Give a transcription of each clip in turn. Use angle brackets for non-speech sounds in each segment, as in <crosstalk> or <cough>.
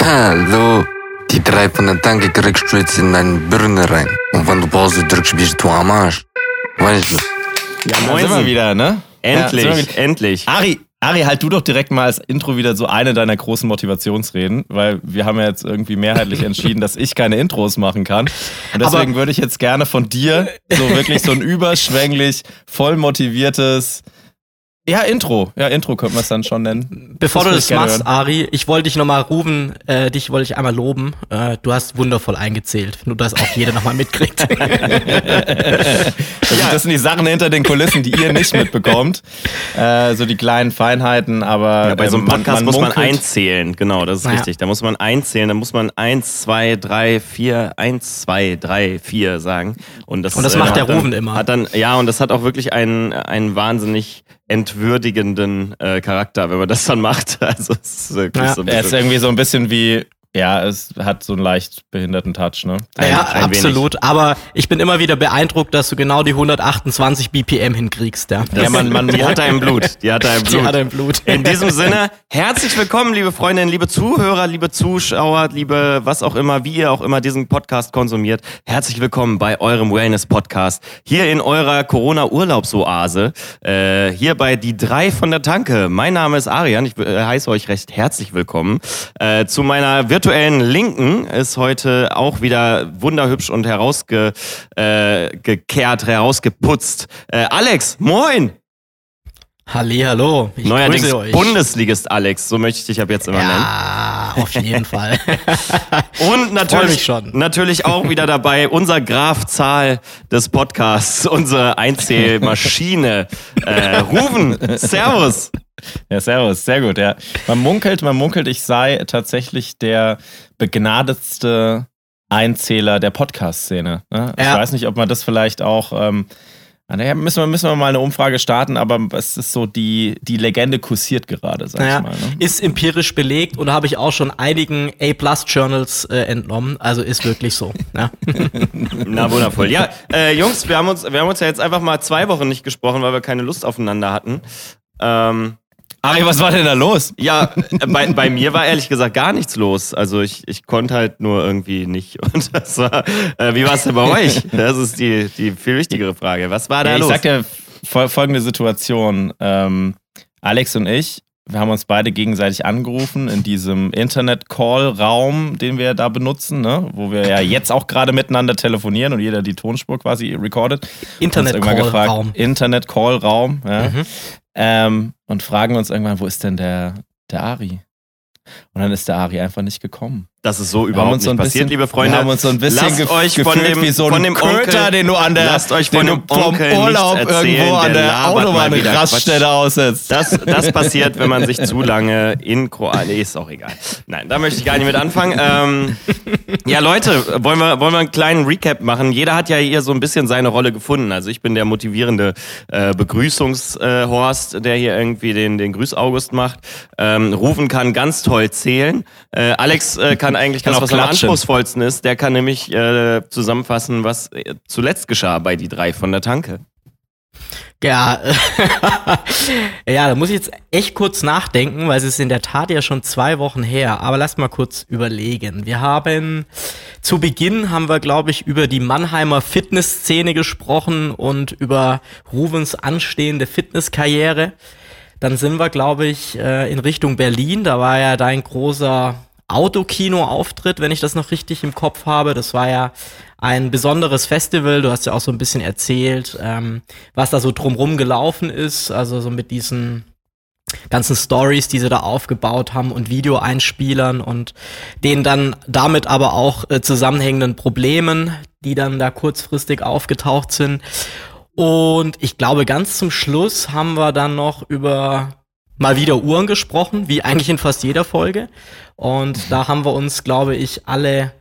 Hallo. Die drei von der Tanke kriegst du jetzt in deine Birne rein. Und wenn du Pause drückst, bist du am Arsch. Weißt du? Ja, Da sind wir wieder, ne? Endlich, Ja, wieder. endlich. Ari, Ari, halt du doch direkt mal als Intro wieder so eine deiner großen Motivationsreden, weil wir haben ja jetzt irgendwie mehrheitlich <laughs> entschieden, dass ich keine Intros machen kann. Und deswegen würde ich jetzt gerne von dir so wirklich so ein überschwänglich, voll motiviertes, ja, Intro. Ja, Intro könnte man es dann schon nennen. Bevor du das ich gerne machst, hören. Ari, ich wollte dich nochmal rufen, äh, dich wollte ich einmal loben. Äh, du hast wundervoll eingezählt, nur dass auch jeder nochmal mitkriegt. Das, <laughs> sind- das sind die Sachen hinter den Kulissen, die ihr nicht mitbekommt. Äh, so die kleinen Feinheiten, aber Ja, bei so einem ähm, man- Podcast muss man einzählen, genau, das ist Naja. richtig. Da muss man einzählen, da muss man eins, zwei, drei, vier, eins, zwei, drei, vier sagen. Und das, Und das äh, macht der Ruben immer. Hat dann, ja, und das hat auch wirklich einen, einen wahnsinnig entwürdigenden äh, Charakter, wenn man das dann macht. <laughs> Also es ist Ja. so ein Er ist bisschen, irgendwie so ein bisschen wie, ja, es hat so einen leicht behinderten Touch, ne? Ein- ja, ein absolut. Aber ich bin immer wieder beeindruckt, dass du genau die 128 BPM hinkriegst. Ja, das, Ja, man- man- die hat er im Blut. Die hat er im Blut. Die hat er im Blut. In diesem Sinne, herzlich willkommen, liebe Freundinnen, liebe Zuhörer, liebe Zuschauer, liebe was auch immer, wie ihr auch immer diesen Podcast konsumiert. Herzlich willkommen bei eurem Wellness-Podcast. Hier in eurer Corona-Urlaubsoase. Äh, hier bei Die drei von der Tanke. Mein Name ist Arian. Ich äh, heiße euch recht herzlich willkommen. Äh, zu meiner virtuellen Linken ist heute auch wieder wunderhübsch und herausgekehrt, äh, herausgeputzt. Äh, Alex, moin! Hallo, ich Neuerdings grüße euch. Bundesligist Alex, so möchte ich dich ab jetzt immer nennen. ja, auf jeden Fall. <laughs> Und natürlich, natürlich auch wieder dabei unser Graf Zahl des Podcasts, unsere Einzählmaschine. <laughs> äh, Ruven, Servus. Ja, servus, sehr gut, ja. Man munkelt, man munkelt, ich sei tatsächlich der begnadetste Einzähler der Podcast-Szene. Ne? Ich Ja. weiß nicht, ob man das vielleicht auch. Ähm, naja, müssen wir, müssen wir mal eine Umfrage starten, aber es ist so, die, die Legende kursiert gerade, sag Naja, ich mal. Ne? ist empirisch belegt und habe ich auch schon einigen A-Plus-Journals äh, entnommen. Also ist wirklich so. <laughs> Ja. <laughs> Na wundervoll. Ja, äh, Jungs, wir haben, uns, wir haben uns ja jetzt einfach mal zwei Wochen nicht gesprochen, weil wir keine Lust aufeinander hatten. Ähm, Ari, was war denn da los? ja, äh, bei, bei mir war ehrlich gesagt gar nichts los. Also ich, ich konnte halt nur irgendwie nicht. <laughs> Und das war, äh, wie war es denn bei euch? Das ist die, die viel wichtigere Frage. Was war da Ja, ich los? sag dir fol folgende Situation. Ähm, Alex und ich, wir haben uns beide gegenseitig angerufen in diesem Internet-Call-Raum, den wir da benutzen, ne? wo wir ja jetzt auch gerade miteinander telefonieren und jeder die Tonspur quasi recordet. Internet-Call-Raum. Internet-Call-Raum. Ja? Mhm. Ähm, und fragen uns irgendwann, wo ist denn der, der Ari? Und dann ist der Ari einfach nicht gekommen. Das ist so überhaupt so nicht ein passiert, bisschen, liebe Freunde. Wir haben uns so ein bisschen lasst gef euch von gefühlt dem, wie so ein von dem Köter, Onkel, den du an der, lasst euch von dem du vom Urlaub erzählen, irgendwo an der der Quatsch. aussetzt. Das, das <laughs> passiert, wenn man sich zu lange in Kroatien. Nee, ist auch egal. Nein, da möchte ich gar nicht mit anfangen. Ähm, ja, Leute, wollen wir, wollen wir einen kleinen Recap machen? Jeder hat ja hier so ein bisschen seine Rolle gefunden. Also ich bin der motivierende äh, Begrüßungshorst, der hier irgendwie den, den Grüß-August macht. Ähm, Rufen kann ganz toll zählen. Äh, Alex äh, kann eigentlich Kann das, was am anspruchsvollsten ist. Der kann nämlich äh, zusammenfassen, was äh, zuletzt geschah bei die drei von der Tanke. Ja, <laughs> ja, da muss ich jetzt echt kurz nachdenken, weil es ist in der Tat ja schon zwei Wochen her. Aber lasst mal kurz überlegen. Wir haben zu Beginn haben wir, glaube ich, über die Mannheimer Fitnessszene gesprochen und über Ruvens anstehende Fitnesskarriere. Dann sind wir, glaube ich, äh, in Richtung Berlin. Da war ja dein großer Autokino-Auftritt, wenn ich das noch richtig im Kopf habe. Das war ja ein besonderes Festival. Du hast ja auch so ein bisschen erzählt, ähm, was da so drumrum gelaufen ist. Also so mit diesen ganzen Stories, die sie da aufgebaut haben und Videoeinspielern und den dann damit aber auch äh, zusammenhängenden Problemen, die dann da kurzfristig aufgetaucht sind. Und ich glaube, ganz zum Schluss haben wir dann noch über mal wieder Uhren gesprochen, wie eigentlich in fast jeder Folge. Und da haben wir uns, glaube ich, alle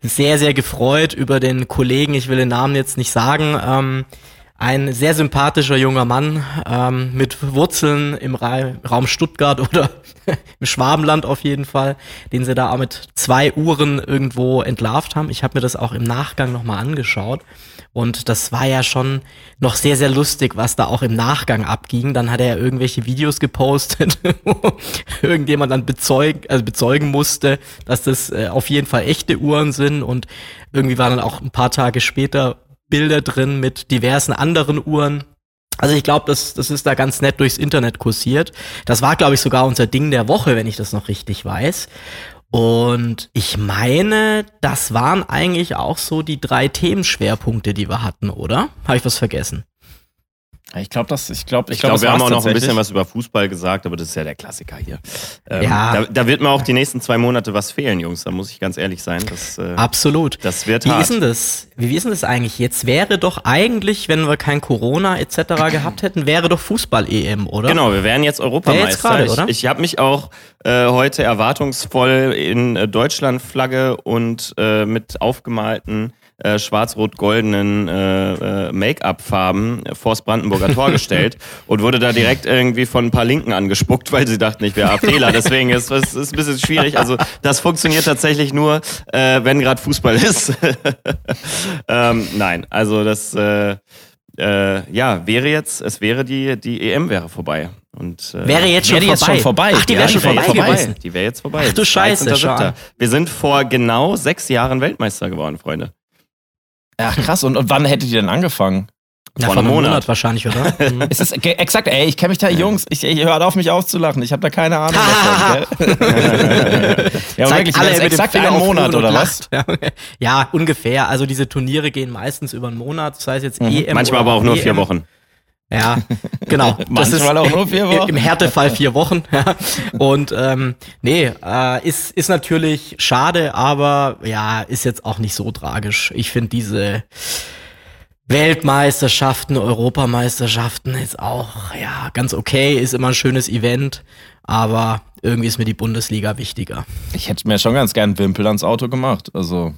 sehr, sehr gefreut über den Kollegen, ich will den Namen jetzt nicht sagen, ähm, ein sehr sympathischer junger Mann ähm, mit Wurzeln im Ra Raum Stuttgart <laughs> oder im Schwabenland auf jeden Fall, den sie da auch mit zwei Uhren irgendwo entlarvt haben. Ich habe mir das auch im Nachgang nochmal angeschaut. Und das war ja schon noch sehr, sehr lustig, was da auch im Nachgang abging. Dann hat er ja irgendwelche Videos gepostet, <laughs> wo irgendjemand dann bezeugen, also bezeugen musste, dass das äh, auf jeden Fall echte Uhren sind. Und irgendwie waren dann auch ein paar Tage später Bilder drin mit diversen anderen Uhren. Also ich glaube, das, das ist da ganz nett durchs Internet kursiert. Das war, glaube ich, sogar unser Ding der Woche, wenn ich das noch richtig weiß. Und ich meine, das waren eigentlich auch so die drei Themenschwerpunkte, die wir hatten, oder? Habe ich was vergessen? Ich glaube, das, ich glaube, ich glaube, glaub, wir haben auch noch ein bisschen was über Fußball gesagt, aber das ist ja der Klassiker hier. Ähm, ja. Da, da, wird mir auch die nächsten zwei Monate was fehlen, Jungs. Da muss ich ganz ehrlich sein. Das, äh, Absolut. Das wird Wie hart. ist denn das? Wie ist denn das eigentlich? Jetzt wäre doch eigentlich, wenn wir kein Corona etc. <clears throat> gehabt hätten, wäre doch Fußball-EM, oder? Genau, wir wären jetzt Europameister. Jetzt grade, oder? Ich, ich habe mich auch äh, heute erwartungsvoll in äh, Deutschland-Flagge und äh, mit aufgemalten äh, schwarz-rot-goldenen äh, äh, Make-up-Farben vors Brandenburger Tor gestellt <laughs> und wurde da direkt irgendwie von ein paar Linken angespuckt, weil sie dachten, ich wäre Fehler. Deswegen ist es ist ein bisschen schwierig. Also das funktioniert tatsächlich nur, äh, wenn gerade Fußball <laughs> ist. ähm, nein, also das äh, äh, ja wäre jetzt, es wäre die die EM wäre vorbei. Und, äh, Wäre jetzt schon, Wäre jetzt vorbei. schon vorbei. Ach, die Ja, wäre schon die wär vorbei, jetzt vorbei. gewesen. Die wäre jetzt vorbei. Ach du Scheiße, 13.7.. schade. Wir sind vor genau sechs Jahren Weltmeister geworden, Freunde. Ach krass, und, und wann hättet ihr denn angefangen? Ja, Vor vor einem Monat, Monat. wahrscheinlich, oder? <laughs> Mhm. Es ist exakt, ey, ich kenne mich da, Jungs, ich, ich hört auf mich auszulachen, ich habe da keine Ahnung davon, <laughs> ja, Zeigt wirklich, alle das ist exakt ein Monat, oder was? Ja, <laughs> ja, ungefähr. Also diese Turniere gehen meistens über einen Monat, sei es jetzt EM Manchmal oder aber auch nur WM. vier Wochen. Ja, genau. <laughs> Das ist auch nur vier Wochen. Im Härtefall vier Wochen. <laughs> ja. Und ähm, nee, äh, ist, ist natürlich schade, aber ja, ist jetzt auch nicht so tragisch. Ich finde diese Weltmeisterschaften, Europameisterschaften ist auch, ja, ganz okay, ist immer ein schönes Event, aber irgendwie ist mir die Bundesliga wichtiger. Ich hätte mir schon ganz gern Wimpel ans Auto gemacht, also...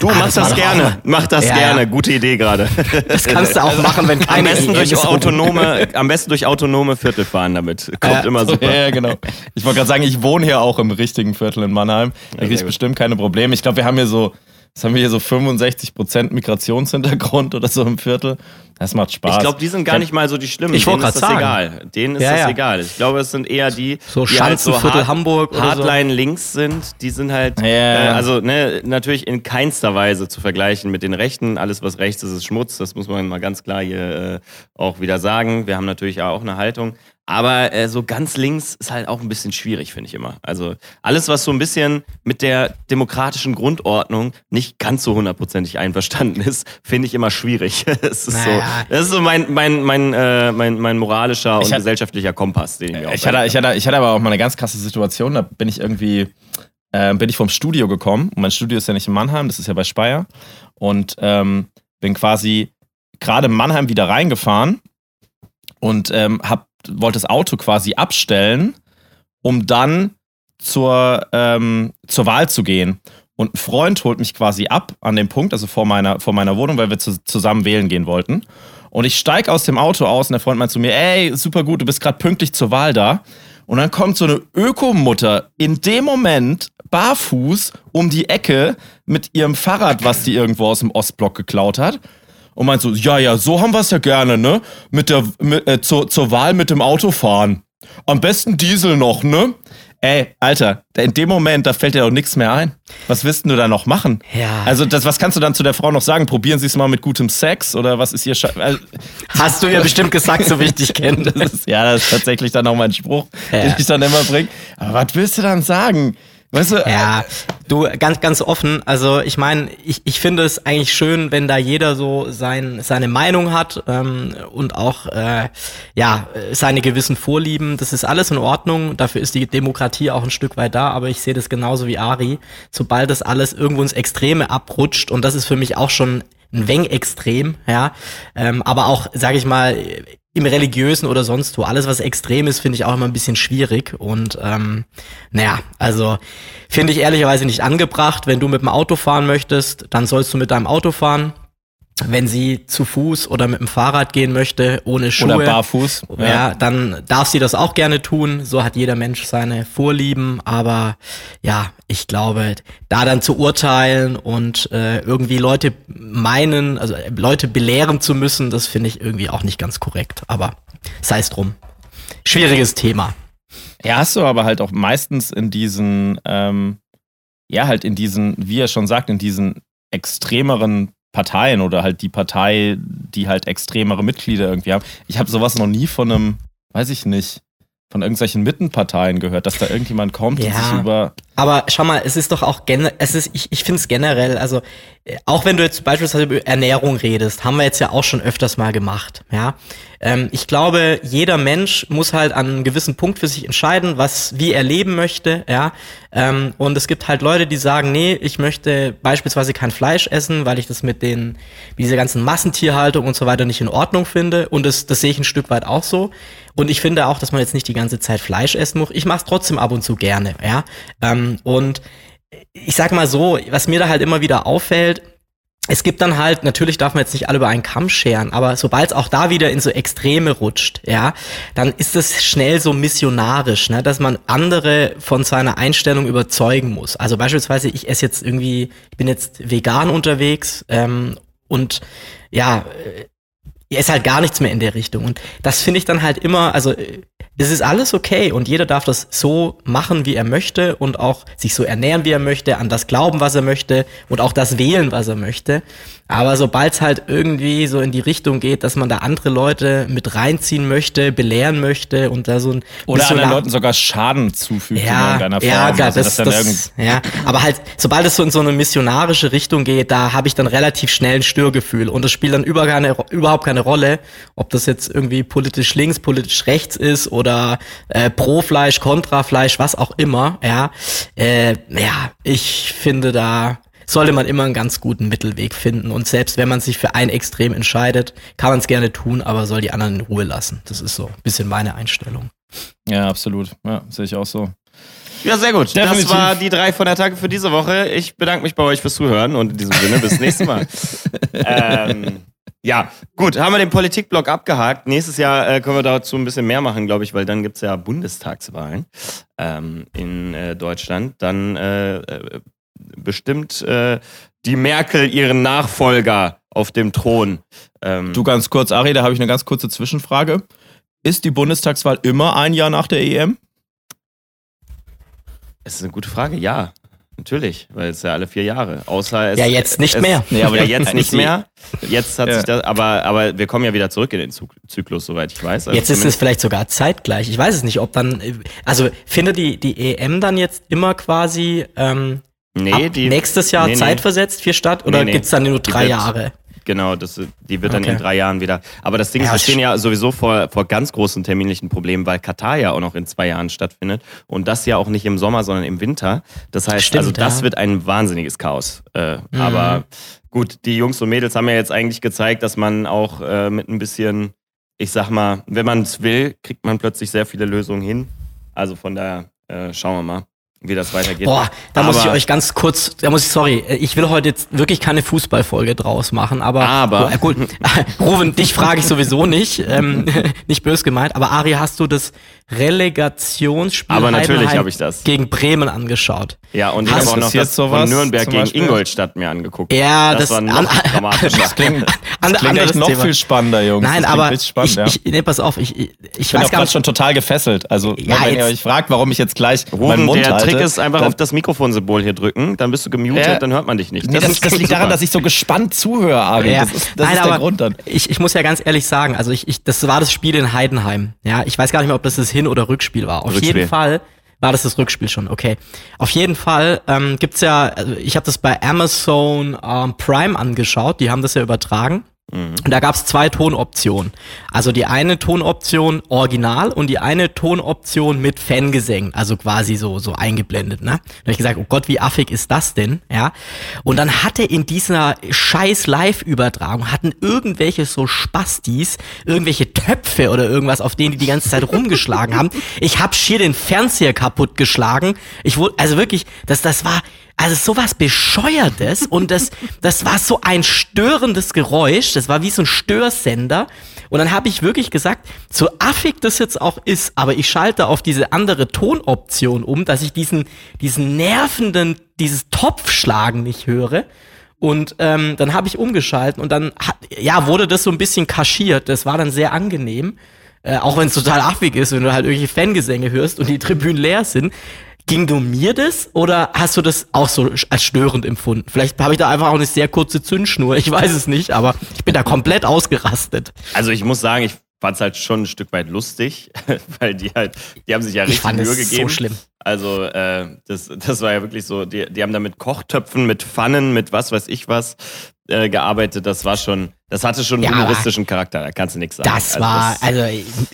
Du, Ah, mach das das, gerne. Mach das Ja, gerne. Gute Idee gerade. Das kannst du auch <laughs> machen, wenn Am keine besten, EM durch autonome, <laughs> am besten durch autonome Viertel fahren damit. Kommt Ja. immer super. Ja, ja, genau. Ich wollte gerade sagen, ich wohne hier auch im richtigen Viertel in Mannheim. Da krieg sehr ich bestimmt keine Probleme. Ich glaube, wir haben hier so, was haben wir hier so 65% Migrationshintergrund oder so im Viertel. Das macht Spaß. Ich glaube, die sind gar nicht mal so die schlimmen. Ich wollte Denen ist grad das sagen. egal. Denen ist Ja, das ja. egal. Ich glaube, es sind eher die, So die halt so hard, Hamburg oder so. Hardline links sind. Die sind halt, Ja. äh, also ne, natürlich in keinster Weise zu vergleichen mit den Rechten. Alles, was rechts ist, ist Schmutz. Das muss man mal ganz klar hier äh, auch wieder sagen. Wir haben natürlich auch eine Haltung. Aber äh, so ganz links ist halt auch ein bisschen schwierig, finde ich immer. Also alles, was so ein bisschen mit der demokratischen Grundordnung nicht ganz so hundertprozentig einverstanden ist, finde ich immer schwierig. <laughs> es ist so, Naja. Das ist so mein, mein, mein, äh, mein, mein moralischer und Ich hat- gesellschaftlicher Kompass, den ich mir ich hatte, ich, hatte, ich hatte aber auch mal eine ganz krasse Situation. Da bin ich irgendwie, äh, bin ich vom Studio gekommen. Und mein Studio ist ja nicht in Mannheim, das ist ja bei Speyer. Und ähm, bin quasi gerade in Mannheim wieder reingefahren und ähm, hab, wollte das Auto quasi abstellen, um dann zur, ähm, zur Wahl zu gehen. Und ein Freund holt mich quasi ab an dem Punkt, also vor meiner, vor meiner Wohnung, weil wir zu, zusammen wählen gehen wollten. Und ich steige aus dem Auto aus und der Freund meint zu mir, ey, super gut, du bist gerade pünktlich zur Wahl da. Und dann kommt so eine Ökomutter in dem Moment barfuß um die Ecke mit ihrem Fahrrad, was die irgendwo aus dem Ostblock geklaut hat. Und meint so, ja, ja, so haben wir es ja gerne, ne? Mit der, mit, äh, zur, zur Wahl mit dem Auto fahren. Am besten Diesel noch, ne? Ey, Alter, in dem Moment, da fällt dir doch nichts mehr ein. Was willst du da noch machen? Ja. Also, das, was kannst du dann zu der Frau noch sagen? Probieren Sie es mal mit gutem Sex oder was ist ihr Sche also, Hast du ihr bestimmt gesagt, so wie ich dich kenne. <laughs> Ja, das ist tatsächlich dann auch mein Spruch, Ja. den ich dann immer bringe. Aber was willst du dann sagen? Weißt du, Ja, du, ganz, ganz offen. Also ich meine, ich, ich finde es eigentlich schön, wenn da jeder so sein, seine Meinung hat ähm, und auch äh, ja seine gewissen Vorlieben. Das ist alles in Ordnung. Dafür ist die Demokratie auch ein Stück weit da. Aber ich sehe das genauso wie Ari. Sobald das alles irgendwo ins Extreme abrutscht und das ist für mich auch schon ein Weng extrem, ja. Ähm, aber auch, sage ich mal, im religiösen oder sonst wo. Alles, was extrem ist, finde ich auch immer ein bisschen schwierig. Und ähm, naja, also finde ich ehrlicherweise nicht angebracht. Wenn du mit dem Auto fahren möchtest, dann sollst du mit deinem Auto fahren. Wenn sie zu Fuß oder mit dem Fahrrad gehen möchte, ohne Schuhe. Oder barfuß. Ja. ja, dann darf sie das auch gerne tun. So hat jeder Mensch seine Vorlieben. Aber ja, ich glaube, da dann zu urteilen und äh, irgendwie Leute meinen, also äh, Leute belehren zu müssen, das finde ich irgendwie auch nicht ganz korrekt. Aber sei es drum. Schwieriges Thema. Ja, hast du aber halt auch meistens in diesen, ähm, ja, halt in diesen, wie er schon sagt, in diesen extremeren Parteien oder halt die Partei, die halt extremere Mitglieder irgendwie haben. Ich habe sowas noch nie von einem, weiß ich nicht, von irgendwelchen Mittenparteien gehört, dass da irgendjemand kommt ja, und sich über. Aber schau mal, es ist doch auch generell, es ist, ich, ich finde es generell, also äh, auch wenn du jetzt beispielsweise über Ernährung redest, haben wir jetzt ja auch schon öfters mal gemacht, ja. Ähm, ich glaube, jeder Mensch muss halt an einem gewissen Punkt für sich entscheiden, was, wie er leben möchte, ja. Ähm, und es gibt halt Leute, die sagen, nee, ich möchte beispielsweise kein Fleisch essen, weil ich das mit den, mit dieser ganzen Massentierhaltung und so weiter nicht in Ordnung finde. Und das, das sehe ich ein Stück weit auch so. Und ich finde auch, dass man jetzt nicht die ganze Zeit Fleisch essen muss. Ich mache es trotzdem ab und zu gerne, ja. Ähm, und ich sag mal so, was mir da halt immer wieder auffällt, es gibt dann halt, natürlich darf man jetzt nicht alle über einen Kamm scheren, aber sobald es auch da wieder in so Extreme rutscht, ja, dann ist es schnell so missionarisch, ne, dass man andere von seiner Einstellung überzeugen muss. Also beispielsweise, ich esse jetzt irgendwie, ich bin jetzt vegan unterwegs ähm, und ja, äh, ist halt gar nichts mehr in der Richtung. Und das finde ich dann halt immer, also es ist alles okay und jeder darf das so machen, wie er möchte und auch sich so ernähren, wie er möchte, an das glauben, was er möchte und auch das wählen, was er möchte. Aber sobald es halt irgendwie so in die Richtung geht, dass man da andere Leute mit reinziehen möchte, belehren möchte und da so ein oder anderen Leuten sogar Schaden zufügt ja, in irgendeiner Form. Ja, also, das, das, das ja, aber halt sobald es so in so eine missionarische Richtung geht, da habe ich dann relativ schnell ein Störgefühl und es spielt dann über keine, überhaupt keine Rolle, ob das jetzt irgendwie politisch links, politisch rechts ist oder äh, pro Fleisch, kontra Fleisch, was auch immer. Ja, äh, ja, ich finde da sollte man immer einen ganz guten Mittelweg finden. Und selbst wenn man sich für ein Extrem entscheidet, kann man es gerne tun, aber soll die anderen in Ruhe lassen. Das ist so ein bisschen meine Einstellung. Ja, absolut. Ja, sehe ich auch so. Ja, sehr gut. Definitiv. Das war die drei von der Tage für diese Woche. Ich bedanke mich bei euch fürs Zuhören und in diesem Sinne bis nächstes Mal. <laughs> ähm, ja, gut, haben wir den Politikblock abgehakt. Nächstes Jahr äh, können wir dazu ein bisschen mehr machen, glaube ich, weil dann gibt es ja Bundestagswahlen ähm, in äh, Deutschland. Dann äh, äh bestimmt äh, die Merkel ihren Nachfolger auf dem Thron. Ähm, du ganz kurz, Ari, da habe ich eine ganz kurze Zwischenfrage. Ist die Bundestagswahl immer ein Jahr nach der EM? Es ist eine gute Frage, ja. Natürlich, weil es ja alle vier Jahre. Außer es, ja, jetzt nicht es, mehr. Nee, aber ja, jetzt <laughs> nicht mehr. Jetzt hat ja. sich das, aber, aber wir kommen ja wieder zurück in den Zyklus, soweit ich weiß. Also jetzt ist es vielleicht sogar zeitgleich. Ich weiß es nicht, ob dann, also findet die, die EM dann jetzt immer quasi ähm, Nee, Ab die, nächstes Jahr nee, zeitversetzt für Stadt oder nee, nee. gibt's dann nur drei wird, Jahre? Genau, das, die wird dann in drei Jahren wieder. Aber das Ding ist, wir stehen ja sowieso vor, vor ganz großen terminlichen Problemen, weil Katar ja auch noch in zwei Jahren stattfindet und das ja auch nicht im Sommer, sondern im Winter. Das heißt, Stimmt, also das ja. wird ein wahnsinniges Chaos. Äh, mhm. Aber gut, die Jungs und Mädels haben ja jetzt eigentlich gezeigt, dass man auch äh, mit ein bisschen, ich sag mal, wenn man es will, kriegt man plötzlich sehr viele Lösungen hin. Also von daher äh, schauen wir mal wie das weitergeht. Boah, da aber muss ich euch ganz kurz, da muss ich, sorry, ich will heute jetzt wirklich keine Fußballfolge draus machen, aber, aber. Oh, gut, <laughs> Ruven, dich frage ich sowieso nicht, ähm, <laughs> nicht bös gemeint, aber Ari, hast du das Relegationsspiel aber natürlich habe ich das. gegen Bremen angeschaut? Ja, und ich habe auch noch das von Nürnberg gegen Ingolstadt mir angeguckt. Ja, das, das war noch <laughs> dramatischer. Das klingt, das klingt echt noch Thema. viel spannender, Jungs. Nein, aber spannend, ich, ja. ich, nee, pass auf, ich, ich, ich bin auch gerade schon total gefesselt. Also, ja, wenn ihr euch fragt, warum ich jetzt gleich Ruben, meinen Mund der halte, Trick ist einfach auf das Mikrofonsymbol hier drücken, dann bist du gemutet, ja. dann hört man dich nicht. Das, nee, das, das <laughs> liegt daran, dass ich so gespannt zuhöre, Ari. Ja. Das ist, das Nein, ist der Grund dann. Ich, ich muss ja ganz ehrlich sagen, also ich, ich, das war das Spiel in Heidenheim. Ja, ich weiß gar nicht mehr, ob das das Hin- oder Rückspiel war. Auf Rückspiel. jeden Fall war das das Rückspiel schon, okay. Auf jeden Fall ähm, gibt's ja, also ich habe das bei Amazon ähm, Prime angeschaut, die haben das ja übertragen. Und da gab es zwei Tonoptionen. Also die eine Tonoption original und die eine Tonoption mit Fangesängen, also quasi so so eingeblendet. Ne? Da habe ich gesagt, oh Gott, wie affig ist das denn? Ja. Und dann hatte in dieser scheiß Live-Übertragung hatten irgendwelche so Spastis irgendwelche Töpfe oder irgendwas, auf denen die die ganze Zeit rumgeschlagen haben. Ich hab schier den Fernseher kaputt geschlagen. Ich wurde also wirklich, das das war also sowas bescheuertes und das das war so ein störendes Geräusch, das war wie so ein Störsender und dann habe ich wirklich gesagt, so affig das jetzt auch ist, aber ich schalte auf diese andere Tonoption um, dass ich diesen diesen nervenden dieses Topfschlagen nicht höre. Und ähm, dann habe ich umgeschalten und dann ja, wurde das so ein bisschen kaschiert. Das war dann sehr angenehm. Äh, auch wenn es total affig ist, wenn du halt irgendwelche Fangesänge hörst und die Tribünen leer sind. Ging du mir das oder hast du das auch so als störend empfunden? Vielleicht habe ich da einfach auch eine sehr kurze Zündschnur, ich weiß es nicht, aber ich bin da komplett ausgerastet. Also ich muss sagen, ich fand es halt schon ein Stück weit lustig, <laughs> weil die halt, die haben sich ja Ich richtig Mühe gegeben. so schlimm. Also äh, das, das war ja wirklich so, die, die haben da mit Kochtöpfen, mit Pfannen, mit was weiß ich was äh, gearbeitet. Das war schon, das hatte schon einen Ja, humoristischen Charakter, da kannst du nichts sagen. Das Also war, das- also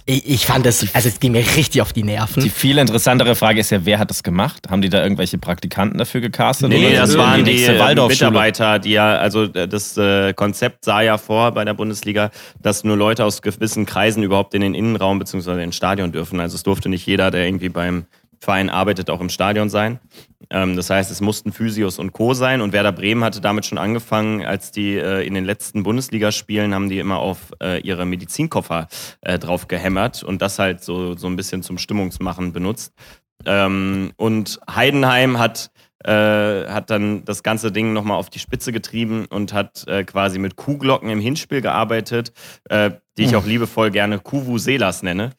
ich, ich fand das, also es ging mir richtig auf die Nerven. Die viel interessantere Frage ist ja, wer hat das gemacht? Haben die da irgendwelche Praktikanten dafür gecastet? Nee, Oder nee, das waren die nächste äh? Mitarbeiter, die ja, also äh, das äh, Konzept sah ja vor bei der Bundesliga, dass nur Leute aus gewissen Kreisen überhaupt in den Innenraum bzw. ins Stadion dürfen. Also es durfte nicht jeder, der irgendwie beim Verein arbeitet, auch im Stadion sein. Ähm, das heißt, es mussten Physios und Co. sein und Werder Bremen hatte damit schon angefangen, als die äh, in den letzten Bundesligaspielen haben die immer auf äh, ihre Medizinkoffer äh, drauf gehämmert und das halt so, so ein bisschen zum Stimmungsmachen benutzt. Ähm, und Heidenheim hat, äh, hat dann das ganze Ding nochmal auf die Spitze getrieben und hat äh, quasi mit Kuhglocken im Hinspiel gearbeitet, äh, die ich auch liebevoll gerne Kuvuselas nenne.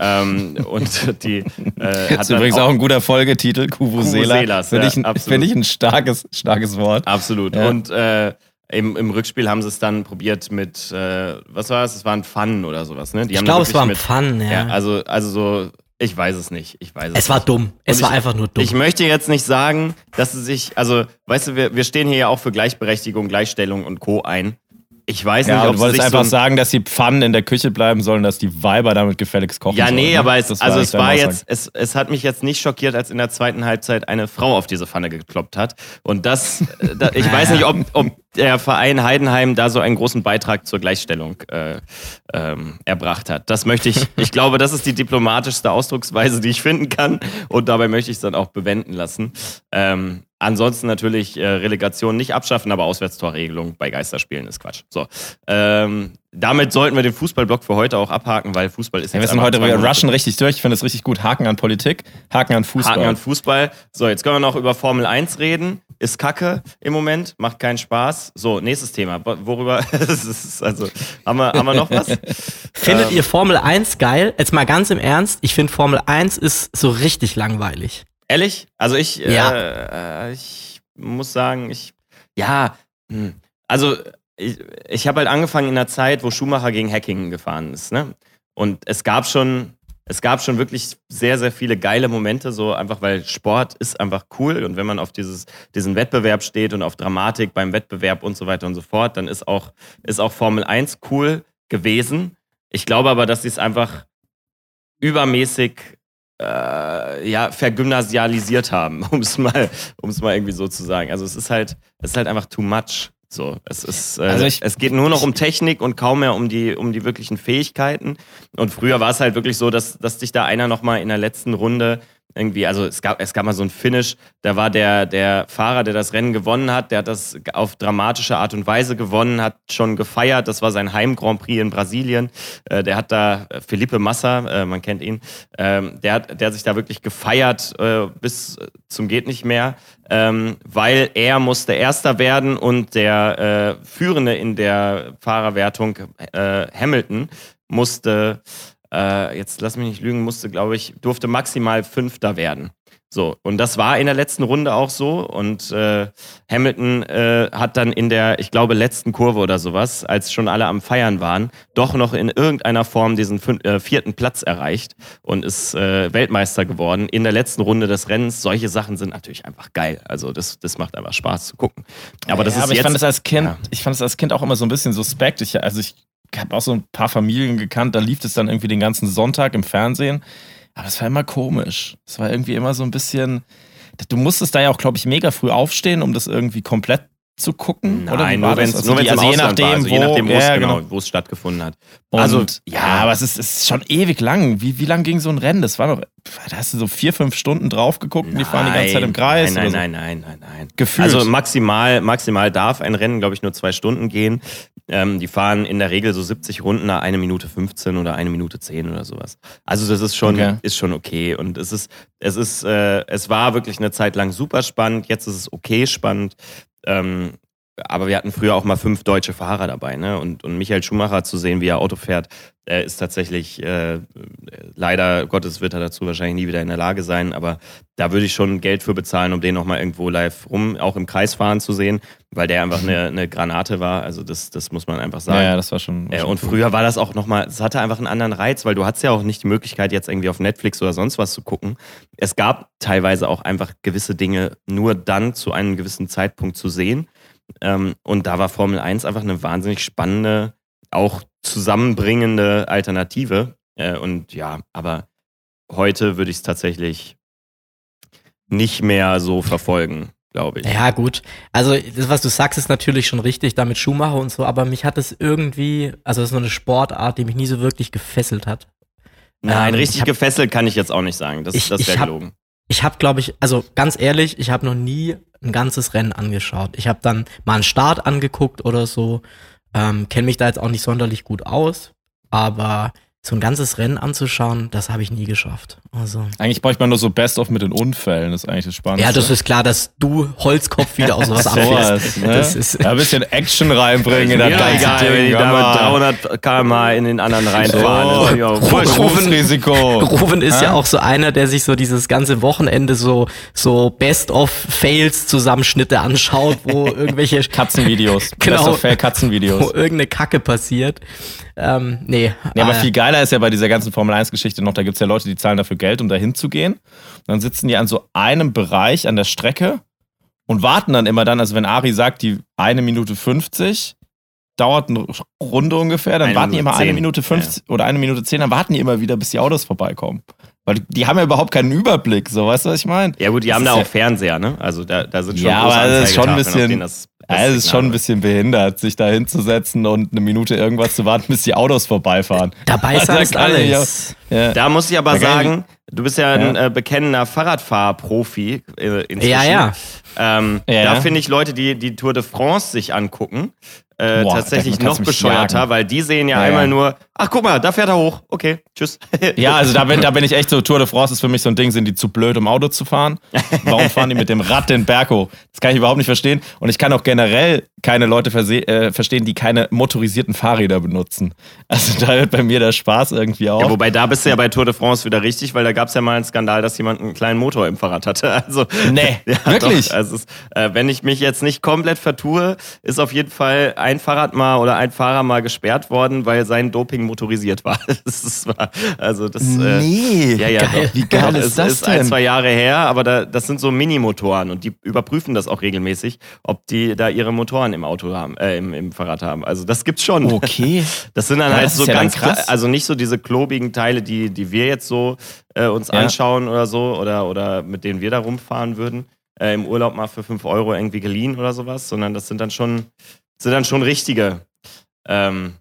Ähm, <laughs> und die äh, hat übrigens auch ein guter Folgetitel, Kuvusela. Kuvuselas, Finde ja, ich, ein- absolut. find ich ein starkes, starkes Wort. Absolut. Ja. Und äh, im, im Rückspiel haben sie es dann probiert mit, äh, was war es? Es waren Pfannen oder sowas, ne? Die ich glaube, es wirklich war ein mit- Pfannen, ja. Ja, also, also so, ich weiß es nicht. Ich weiß es, es war nicht. dumm. Es Und war ich- einfach nur dumm. Ich möchte jetzt nicht sagen, dass sie sich, also, weißt du, wir, wir stehen hier ja auch für Gleichberechtigung, Gleichstellung und Co. ein. Ich weiß Ja, nicht, du ob sie wolltest sich einfach so sagen, dass die Pfannen in der Küche bleiben sollen, dass die Weiber damit gefälligst kochen Ja, sollen. nee, ne? aber es, Das also es war jetzt, es, es hat mich jetzt nicht schockiert, als in der zweiten Halbzeit eine Frau auf diese Pfanne gekloppt hat. Und das, äh, da, ich <laughs> weiß nicht, ob, ob der Verein Heidenheim da so einen großen Beitrag zur Gleichstellung äh, ähm, erbracht hat. Das möchte ich, <laughs> ich glaube, das ist die diplomatischste Ausdrucksweise, die ich finden kann. Und dabei möchte ich es dann auch bewenden lassen. Ähm, ansonsten natürlich äh, Relegation nicht abschaffen, aber Auswärtstorregelung bei Geisterspielen ist Quatsch. So, ähm, damit sollten wir den Fußballblock für heute auch abhaken, weil Fußball ist Ja, wir sind heute, wir rushen richtig durch. Ich finde es richtig gut. Haken an Politik, Haken an Fußball. Haken an Fußball. So, jetzt können wir noch über Formel 1 reden. Ist kacke im Moment, macht keinen Spaß. So, nächstes Thema. Wo- Worüber? <laughs> also, haben, wir, haben wir noch was? <laughs> Findet ähm, ihr Formel 1 geil? Jetzt mal ganz im Ernst, ich finde Formel 1 ist so richtig langweilig. Ehrlich? Also ich, Ja. äh, ich muss sagen, ich, ja, hm. also ich, ich habe halt angefangen in einer Zeit, wo Schumacher gegen Hacking gefahren ist, ne? Und es gab schon, es gab schon wirklich sehr, sehr viele geile Momente, so einfach, weil Sport ist einfach cool und wenn man auf dieses, diesen Wettbewerb steht und auf Dramatik beim Wettbewerb und so weiter und so fort, dann ist auch, ist auch Formel 1 cool gewesen. Ich glaube aber, dass sie es einfach übermäßig äh, ja, vergymnasialisiert haben, <laughs> um es mal, mal irgendwie so zu sagen. Also es ist halt, es ist halt einfach too much. So, es ist, äh, Also ich- es geht nur noch um Technik und kaum mehr um die, um die wirklichen Fähigkeiten. Und früher war es halt wirklich so, dass, dass dich da einer nochmal in der letzten Runde irgendwie, also es gab, es gab mal so ein Finish, da war der, der Fahrer, der das Rennen gewonnen hat, der hat das auf dramatische Art und Weise gewonnen, hat schon gefeiert, das war sein Heim Grand Prix in Brasilien, äh, der hat da, äh, Felipe Massa, äh, man kennt ihn, ähm, der, hat, der hat sich da wirklich gefeiert äh, bis zum geht nicht mehr, ähm, weil er musste Erster werden und der äh, Führende in der Fahrerwertung, äh, Hamilton, musste äh, jetzt lass mich nicht lügen, musste, glaube ich, durfte maximal Fünfter werden. So, und das war in der letzten Runde auch so. Und äh, Hamilton äh, hat dann in der, ich glaube, letzten Kurve oder sowas, als schon alle am Feiern waren, doch noch in irgendeiner Form diesen äh, vierten Platz erreicht und ist äh, Weltmeister geworden in der letzten Runde des Rennens. Solche Sachen sind natürlich einfach geil. Also das, das macht einfach Spaß zu gucken. Aber das ja, ist aber jetzt, ich fand es als Kind, Ja. ich fand es als Kind auch immer so ein bisschen suspekt. Ich, also ich habe auch so ein paar Familien gekannt, da lief es dann irgendwie den ganzen Sonntag im Fernsehen. Aber es war immer komisch. Es war irgendwie immer so ein bisschen. Du musstest da ja auch, glaube ich, mega früh aufstehen, um das irgendwie komplett zu gucken. Nein, nur wenn es nur wenn's die- im also je nachdem, war, also je nachdem, wo es ja, genau, wo es stattgefunden hat. Und, Also, ja, aber es ist, es ist schon ewig lang. Wie, wie lang ging so ein Rennen? Das war doch, da hast du so vier, fünf Stunden drauf geguckt und die fahren die ganze Zeit im Kreis. Nein, oder so. nein, nein, nein, nein, nein. Gefühlt. Also maximal, maximal darf ein Rennen, glaube ich, nur zwei Stunden gehen. Ähm, die fahren in der Regel so 70 Runden nach eine Minute 15 oder eine Minute 10 oder sowas. Also das ist schon, Okay. ist schon okay. Und es ist, es ist, äh, es war wirklich eine Zeit lang super spannend. Jetzt ist es okay spannend. Ähm, aber wir hatten früher auch mal fünf deutsche Fahrer dabei, ne? Und, und Michael Schumacher zu sehen, wie er Auto fährt, äh, ist tatsächlich äh, leider Gottes wird er dazu wahrscheinlich nie wieder in der Lage sein, aber da würde ich schon Geld für bezahlen, um den nochmal irgendwo live rum, auch im Kreis fahren zu sehen, weil der einfach eine, eine Granate war. Also das, das muss man einfach sagen. Ja, ja, das war schon. War Äh, schon und cool. früher war das auch nochmal, es hatte einfach einen anderen Reiz, weil du hattest ja auch nicht die Möglichkeit, jetzt irgendwie auf Netflix oder sonst was zu gucken. Es gab teilweise auch einfach gewisse Dinge nur dann zu einem gewissen Zeitpunkt zu sehen. Ähm, und da war Formel 1 einfach eine wahnsinnig spannende, auch zusammenbringende Alternative. Äh, und ja, aber heute würde ich es tatsächlich nicht mehr so verfolgen, glaube ich. Ja, gut. Also, das, was du sagst, ist natürlich schon richtig, da mit Schumacher und so, aber mich hat es irgendwie, also, das ist so eine Sportart, die mich nie so wirklich gefesselt hat. Nein, Ähm, richtig ich hab- gefesselt kann ich jetzt auch nicht sagen. Das, Ich- das wäre hab- gelogen. Ich habe, glaube ich, also ganz ehrlich, ich habe noch nie ein ganzes Rennen angeschaut. Ich habe dann mal einen Start angeguckt oder so, ähm, kenne mich da jetzt auch nicht sonderlich gut aus, aber so ein ganzes Rennen anzuschauen, das habe ich nie geschafft. Also Eigentlich bräuchte man nur so Best-of mit den Unfällen, das ist eigentlich das Spannendste. ja, das ist klar, dass du Holzkopf wieder aus sowas <laughs> so abfährst. was, ne? Das ist ja, ein bisschen Action reinbringen in das Ja, ganze egal, Ding. wenn die da aber- mit 300 km/h in den anderen reinfahren. So, ist ja. Berufsrisiko. Ruben ist ja Ah. auch so einer, der sich so dieses ganze Wochenende so, so Best-of-Fails-Zusammenschnitte anschaut, wo <laughs> irgendwelche Katzenvideos. Genau. Best of Fail wo Katzenvideos. irgendeine Kacke passiert. Ähm, nee. Ja, aber äh, viel geiler ist ja bei dieser ganzen Formel 1-Geschichte noch, da gibt es ja Leute, die zahlen dafür Geld, um da hinzugehen. Und dann sitzen die an so einem Bereich an der Strecke und warten dann immer dann, also wenn Ari sagt, die eine Minute 50 dauert eine Runde ungefähr, dann Eine warten die immer eine zehn. Minute 50 oder eine Minute 10, dann warten die immer wieder, bis die Autos vorbeikommen. Weil die, haben ja überhaupt keinen Überblick, so weißt du, was ich meine? Ja gut, die Das haben da auch ja- Fernseher, ne? Also da, da sind schon Ja, große aber das ist schon ein bisschen- denen das, das Ja, es ist schon ein läuft. bisschen behindert, sich da hinzusetzen und eine Minute irgendwas zu warten, bis die Autos vorbeifahren. <laughs> dabei ist Da alles alles. Ja. Da muss ich aber ich- sagen, du bist ja ein äh, bekennender Fahrradfahrprofi äh, inzwischen. Ja, ja. Ähm, Ja, da finde ich Leute, die die Tour de France sich angucken, äh, Boah, tatsächlich noch bescheuerter, jagen. weil die sehen ja, Ja, einmal ja. nur, ach guck mal, da fährt er hoch, okay, tschüss. <laughs> Ja, also da bin, da bin ich echt so, Tour de France ist für mich so ein Ding, sind die zu blöd, um Auto zu fahren? Warum fahren die mit dem Rad den Berg hoch? Das kann ich überhaupt nicht verstehen. Und ich kann auch generell keine Leute äh, verstehen, die keine motorisierten Fahrräder benutzen. Also da hört bei mir der Spaß irgendwie auf. Ja, wobei da bist du ja bei Tour de France wieder richtig, weil da gab es ja mal einen Skandal, dass jemand einen kleinen Motor im Fahrrad hatte. <laughs> Also, Nee, <laughs> wirklich? Doch. Also, es, äh, wenn ich mich jetzt nicht komplett vertue, ist auf jeden Fall ein Fahrrad mal oder ein Fahrer mal gesperrt worden, weil sein Doping motorisiert war. <laughs> Das ist, also das. Äh, nee. ja, ja, Geil. doch. Wie geil doch, ist es das ist ein, zwei Jahre her, aber da, das sind so Minimotoren und die überprüfen das auch regelmäßig, ob die da ihre Motoren im Auto haben, äh, im, im Fahrrad haben. Also das gibt's schon. Okay. <laughs> Das sind dann Ja, halt das ist so ja ganz krass. also nicht so diese klobigen Teile, die, die wir jetzt so äh, uns Ja. anschauen oder so oder, oder mit denen wir da rumfahren würden. Äh, Im Urlaub mal für 5 Euro irgendwie geliehen oder sowas, sondern das sind dann schon, sind dann schon richtige, ähm,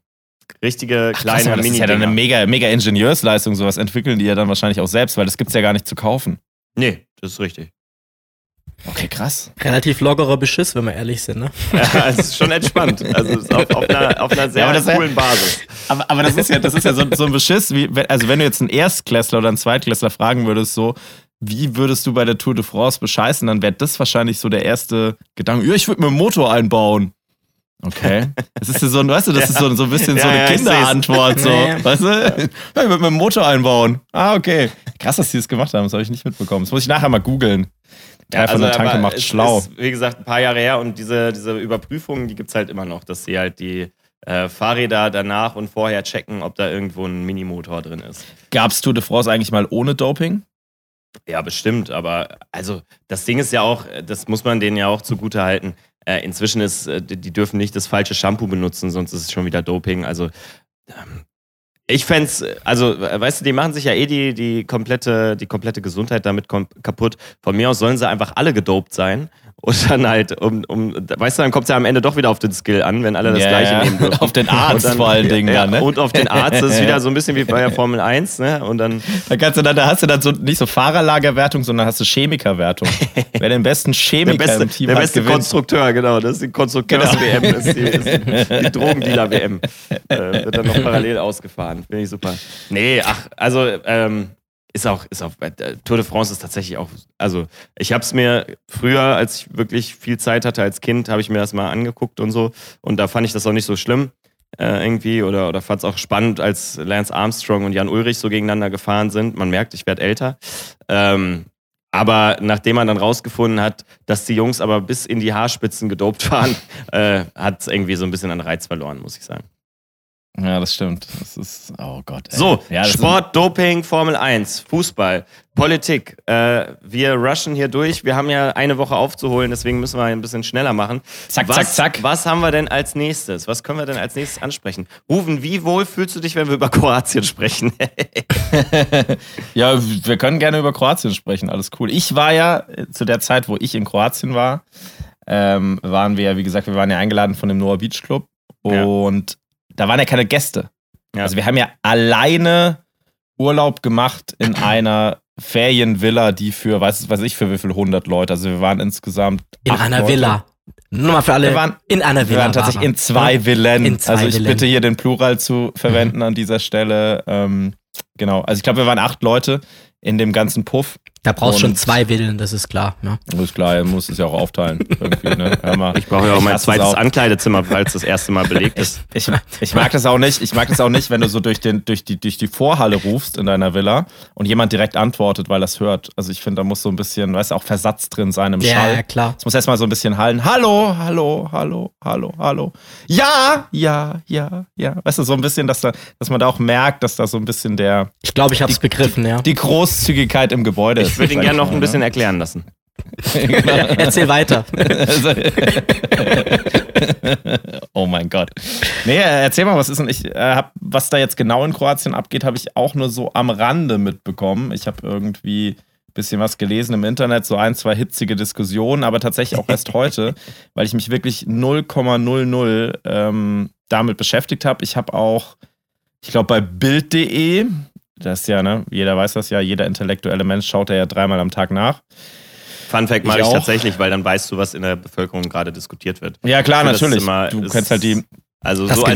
richtige Ach, kleine krass, das ist ja dann eine mega, mega Ingenieursleistung. Sowas entwickeln die ja dann wahrscheinlich auch selbst, weil das gibt's ja gar nicht zu kaufen. Nee, das ist richtig. Okay, krass. Relativ lockerer Beschiss, wenn wir ehrlich sind, ne? <laughs> Ja, es ist schon entspannt. Also es ist auf, auf, einer, auf einer sehr Ja, aber das wär- coolen Basis. Aber, aber das ist ja, das ist ja so, so ein Beschiss, wie, wenn- also wenn du jetzt einen Erstklässler oder einen Zweitklässler fragen würdest, so, wie würdest du bei der Tour de France bescheißen, dann wäre das wahrscheinlich so der erste Gedanke. Ja, ich würde mir einen Motor einbauen. Okay. <laughs> Das ist ja so, ein- weißt du, das ist so, so ein bisschen so Ja, eine ja. Kinderantwort, so. Ja, ja. Weißt du? Ja, ich würde mir einen Motor einbauen. Ah, okay. Krass, dass sie das gemacht haben, das habe ich nicht mitbekommen. Das muss ich nachher mal googeln. Ja, Drei von der Tanke aber macht es schlau. Ist, wie gesagt, ein paar Jahre her und diese, diese Überprüfungen, die gibt es halt immer noch, dass sie halt die äh, Fahrräder danach und vorher checken, ob da irgendwo ein Minimotor drin ist. Gab's Tour de France eigentlich mal ohne Doping? Ja, bestimmt, aber also das Ding ist ja auch, das muss man denen ja auch zugute halten. Äh, inzwischen ist, äh, die die dürfen nicht das falsche Shampoo benutzen, sonst ist es schon wieder Doping. Also ähm, ich fände also äh, weißt du, die machen sich ja eh die, die, komplette, die komplette Gesundheit damit kaputt. Von mir aus sollen sie einfach alle gedopt sein. Und dann halt, um, um weißt du, dann kommt es ja am Ende doch wieder auf den Skill an, wenn alle das Ja, gleiche nehmen dürfen. Auf den Arzt dann- vor allen Dingen ja, dann, ne? Und auf den Arzt, das ist wieder so ein bisschen wie bei der <laughs> Formel 1, ne? Und dann Da, kannst du dann, da hast du dann so nicht so Fahrerlagerwertung, sondern hast du Chemikerwertung. <laughs> Wer den besten der Chemiker beste, im Team der hat, beste gewinnt. Konstrukteur, genau. Das ist die Konstrukteurs-WM, das ist die, ist die, die Drogendealer-WM. <laughs> Äh, wird dann noch parallel ausgefahren. Finde ich super. Nee, ach, also ähm, ist auch, ist auch, äh, Tour de France ist tatsächlich auch, also ich habe es mir früher, als ich wirklich viel Zeit hatte als Kind, habe ich mir das mal angeguckt und so. Und da fand ich das auch nicht so schlimm. Äh, irgendwie oder, oder fand es auch spannend, als Lance Armstrong und Jan Ulrich so gegeneinander gefahren sind. Man merkt, ich werde älter. Ähm, aber nachdem man dann rausgefunden hat, dass die Jungs aber bis in die Haarspitzen gedopt waren, <laughs> äh, hat es irgendwie so ein bisschen an Reiz verloren, muss ich sagen. Ja, das stimmt. Das ist, oh Gott. ey. So, ja, Sport, Doping, Formel 1, Fußball, Politik. Äh, wir rushen hier durch. Wir haben ja eine Woche aufzuholen, deswegen müssen wir ein bisschen schneller machen. Zack, was, zack, zack. Was haben wir denn als nächstes? Was können wir denn als nächstes ansprechen? Rufen, wie wohl fühlst du dich, wenn wir über <laughs> Kroatien sprechen? Ist, <laughs> ja, wir können gerne über Kroatien sprechen. Alles cool. Ich war ja äh, zu der Zeit, wo ich in Kroatien war, ähm, waren wir, wie gesagt, wir waren ja eingeladen von dem Noah Beach Club Ja. und da waren ja keine Gäste. Ja. Also wir haben ja alleine Urlaub gemacht in <clears throat> einer Ferienvilla, die für, weiß, weiß ich, für wie viele hundert Leute. Also wir waren insgesamt In einer Leute. Villa. Nur mal für alle. Wir waren- in einer Wir Villa. waren tatsächlich war in zwei. Villen. In zwei also ich Villen. bitte hier den Plural zu <laughs> verwenden an dieser Stelle. Ähm, genau. Also ich glaube, wir waren acht Leute in dem ganzen Puff. Da brauchst du schon zwei Villen, das ist klar. Ne? Ist klar, er muss es ja auch aufteilen. Irgendwie, ne? Ich brauche ja auch mein zweites auch. Ankleidezimmer, falls das erste Mal belegt ist. Ich, ich mag das auch nicht. Ich mag das auch nicht, wenn du so durch, den, durch, die, durch die Vorhalle rufst in deiner Villa und jemand direkt antwortet, weil das hört. Also ich finde, da muss so ein bisschen, weißt du, auch Versatz drin sein im Ja, Schall. ja, klar. Es muss erstmal so ein bisschen hallen. Hallo, hallo, hallo, hallo, hallo. Ja, ja, ja, ja. Weißt du, so ein bisschen, dass, da, dass man da auch merkt, dass da so ein bisschen der, Ich glaube, ich habe es begriffen, ja. die Großzügigkeit im Gebäude ist. Ich würde ihn gerne noch ein bisschen erklären lassen. <laughs> Erzähl weiter. <laughs> Oh mein Gott. Nee, äh, erzähl mal, was ist denn ich äh, hab, was da jetzt genau in Kroatien abgeht, habe ich auch nur so am Rande mitbekommen. Ich habe irgendwie ein bisschen was gelesen im Internet, so ein, zwei hitzige Diskussionen, aber tatsächlich auch erst <laughs> heute, weil ich mich wirklich 0,00 ähm, damit beschäftigt habe. Ich habe auch, ich glaube, bei Bild.de, das ist ja, ne, jeder weiß das ja, jeder intellektuelle Mensch schaut ja dreimal am Tag nach. Fun Fact Ich mache ich, auch. tatsächlich, weil dann weißt du, was in der Bevölkerung gerade diskutiert wird. Ja, klar, Ich natürlich. immer- du kennst halt die, Also Das so als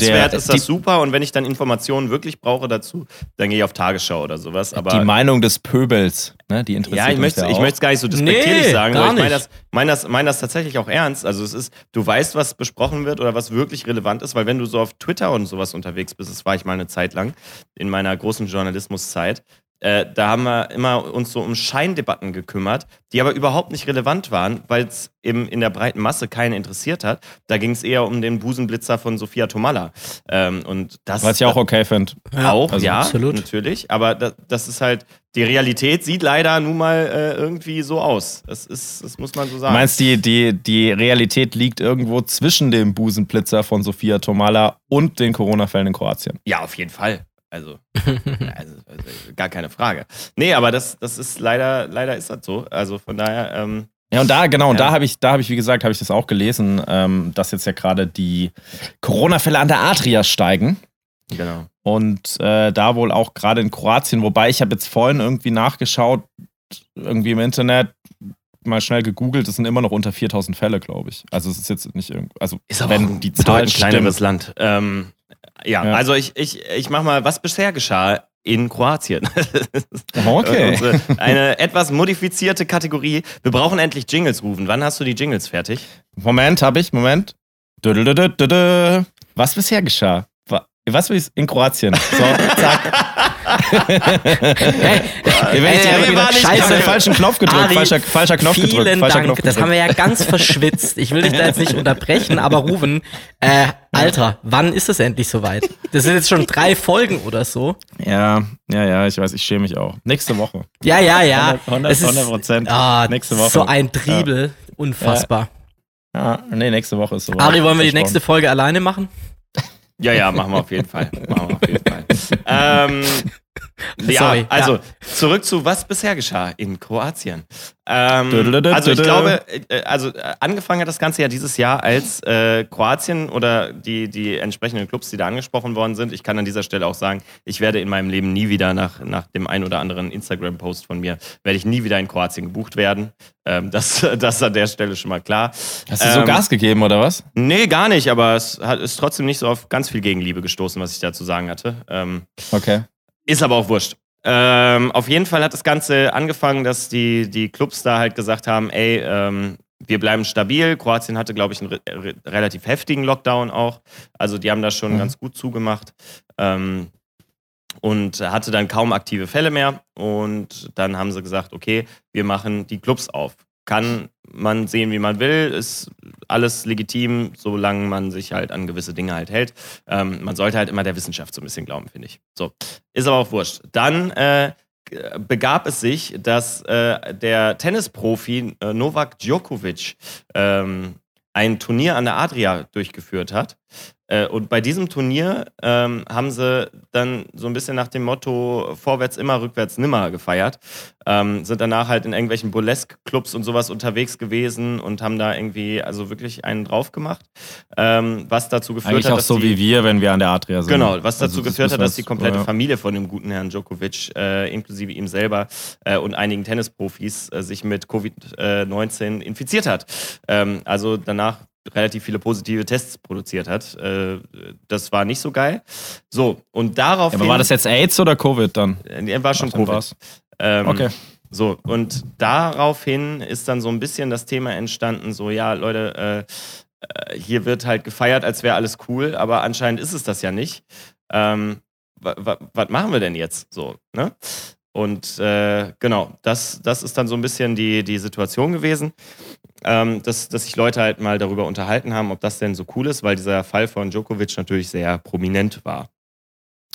Der- ist das die- super und wenn ich dann Informationen wirklich brauche dazu, dann gehe ich auf Tagesschau oder sowas. Aber die Meinung des Pöbels, ne, die interessiert ja, ich uns möchte ja ich möchte es gar nicht so despektierlich Nee, sagen, gar aber ich meine das, meine das, meine das tatsächlich auch ernst. Also es ist, du weißt, was besprochen wird oder was wirklich relevant ist, weil wenn du so auf Twitter und sowas unterwegs bist, das war ich mal eine Zeit lang in meiner großen Journalismuszeit, äh, da haben wir immer uns so um Scheindebatten gekümmert, die aber überhaupt nicht relevant waren, weil es eben in der breiten Masse keinen interessiert hat. Da ging es eher um den Busenblitzer von Sophia Tomalla. Ähm, und das Was ich auch okay finde. auch, also ja, absolut. natürlich. Aber das, das ist halt, die Realität sieht leider nun mal äh, irgendwie so aus. Das ist, das muss man so Du sagen. meinst, die, die, die Realität liegt irgendwo zwischen dem Busenblitzer von Sophia Tomala und den Corona-Fällen in Kroatien. ja, auf jeden Fall. Also, also, also gar keine Frage. Nee, aber das, das ist leider, leider ist das so. Also von daher, ähm, Ja, und da, genau, und Ja. da habe ich, da habe ich, wie gesagt, habe ich das auch gelesen, ähm, dass jetzt ja gerade die Corona-Fälle an der Adria steigen. genau. Und äh, da wohl auch gerade in Kroatien, wobei ich habe jetzt vorhin irgendwie nachgeschaut, irgendwie im Internet, mal schnell gegoogelt, es sind immer noch unter 4000 Fälle, glaube ich. Also es ist jetzt nicht irgendwie, also Ist aber wenn auch ein die Zahl bedeutend kleineres. Land. Ähm, ja, Ja. also ich, ich, ich mach mal, was bisher geschah in Kroatien. Okay. <laughs> Eine etwas modifizierte Kategorie. Wir brauchen endlich Jingles rufen. Wann hast du die Jingles fertig? Moment, habe ich, Moment. Was bisher geschah? Wa- Was in Kroatien? So, zack. <laughs> hey, Wenn ich äh, dir wieder Scheiße. den falschen Knopf gedrückt, Ari, falscher, falscher Knopf vielen gedrückt, falscher Dank. Knopf Das gedrückt. haben wir ja ganz verschwitzt. Ich will dich da jetzt nicht unterbrechen, aber Ruben, äh, Alter, wann ist es endlich soweit? Das sind jetzt schon drei Folgen oder so. Ja, ja, ja, ich weiß, ich schäme mich auch. Nächste Woche. Ja, ja, ja. 100 Es ist- 100 Prozent. Ah, Nächste Woche. So ein Triebel. Unfassbar. Ja, nee, nächste Woche ist so. Ari, wollen wir die nächste Folge alleine machen? Ja, ja, machen wir auf jeden Fall. Machen wir auf jeden Fall. Ähm, <laughs> ja, Sorry, also ja. zurück zu was bisher geschah in Kroatien. Ähm, also ich glaube, äh, also äh, angefangen hat das Ganze ja dieses Jahr, als äh, Kroatien oder die, die entsprechenden Clubs, die da angesprochen worden sind. Ich kann an dieser Stelle auch sagen, ich werde in meinem Leben nie wieder nach, nach dem ein oder anderen Instagram-Post von mir, werde ich nie wieder in Kroatien gebucht werden. Ähm, das, <laughs> das ist an der Stelle schon mal klar. Hast du so Ähm, Gas gegeben oder was? Nee, gar nicht, aber es hat, ist trotzdem nicht so auf ganz viel Gegenliebe gestoßen, was ich da zu sagen hatte. Ähm, Okay. ist aber auch wurscht. Ähm, auf jeden Fall hat das Ganze angefangen, dass die, die Clubs da halt gesagt haben, ey, ähm, wir bleiben stabil. Kroatien hatte, glaube ich, einen re re relativ heftigen Lockdown auch. Also die haben das schon Mhm. ganz gut zugemacht. Ähm, und hatte dann kaum aktive Fälle mehr. Und dann haben sie gesagt, okay, wir machen die Clubs auf. Kann man sehen, wie man will, ist alles legitim, solange man sich halt an gewisse Dinge halt hält. Ähm, man sollte halt immer der Wissenschaft so ein bisschen glauben, finde ich. So, ist aber auch wurscht. Dann äh, begab es sich, dass äh, der Tennisprofi äh, Novak Djokovic ähm, ein Turnier an der Adria durchgeführt hat. Äh, und bei diesem Turnier ähm, haben sie dann so ein bisschen nach dem Motto vorwärts immer, rückwärts nimmer gefeiert. Ähm, sind danach halt in irgendwelchen Burlesque-Clubs und sowas unterwegs gewesen und haben da irgendwie also wirklich einen drauf gemacht. Ähm, was dazu geführt Eigentlich hat, auch dass so die, wie wir, wenn wir an der Adria sind. Genau, was dazu Also geführt hat, dass die komplette. Familie von dem guten Herrn Djokovic, äh, inklusive ihm selber äh, und einigen Tennisprofis, äh, sich mit Covid-19 infiziert hat. Ähm, also danach relativ viele positive Tests produziert hat. Äh, das war nicht so geil. So, und darauf. Ja, aber war das jetzt AIDS oder Covid dann? Er war schon Ach, Covid. Ähm, Okay. So, und daraufhin ist dann so ein bisschen das Thema entstanden, so, ja, Leute, äh, äh, hier wird halt gefeiert, als wäre alles cool, aber anscheinend ist es das ja nicht. Ähm, was machen wir denn jetzt so, ne? Und äh, genau, das, das ist dann so ein bisschen die, die Situation gewesen, ähm, dass, dass sich Leute halt mal darüber unterhalten haben, ob das denn so cool ist, weil dieser Fall von Djokovic natürlich sehr prominent war.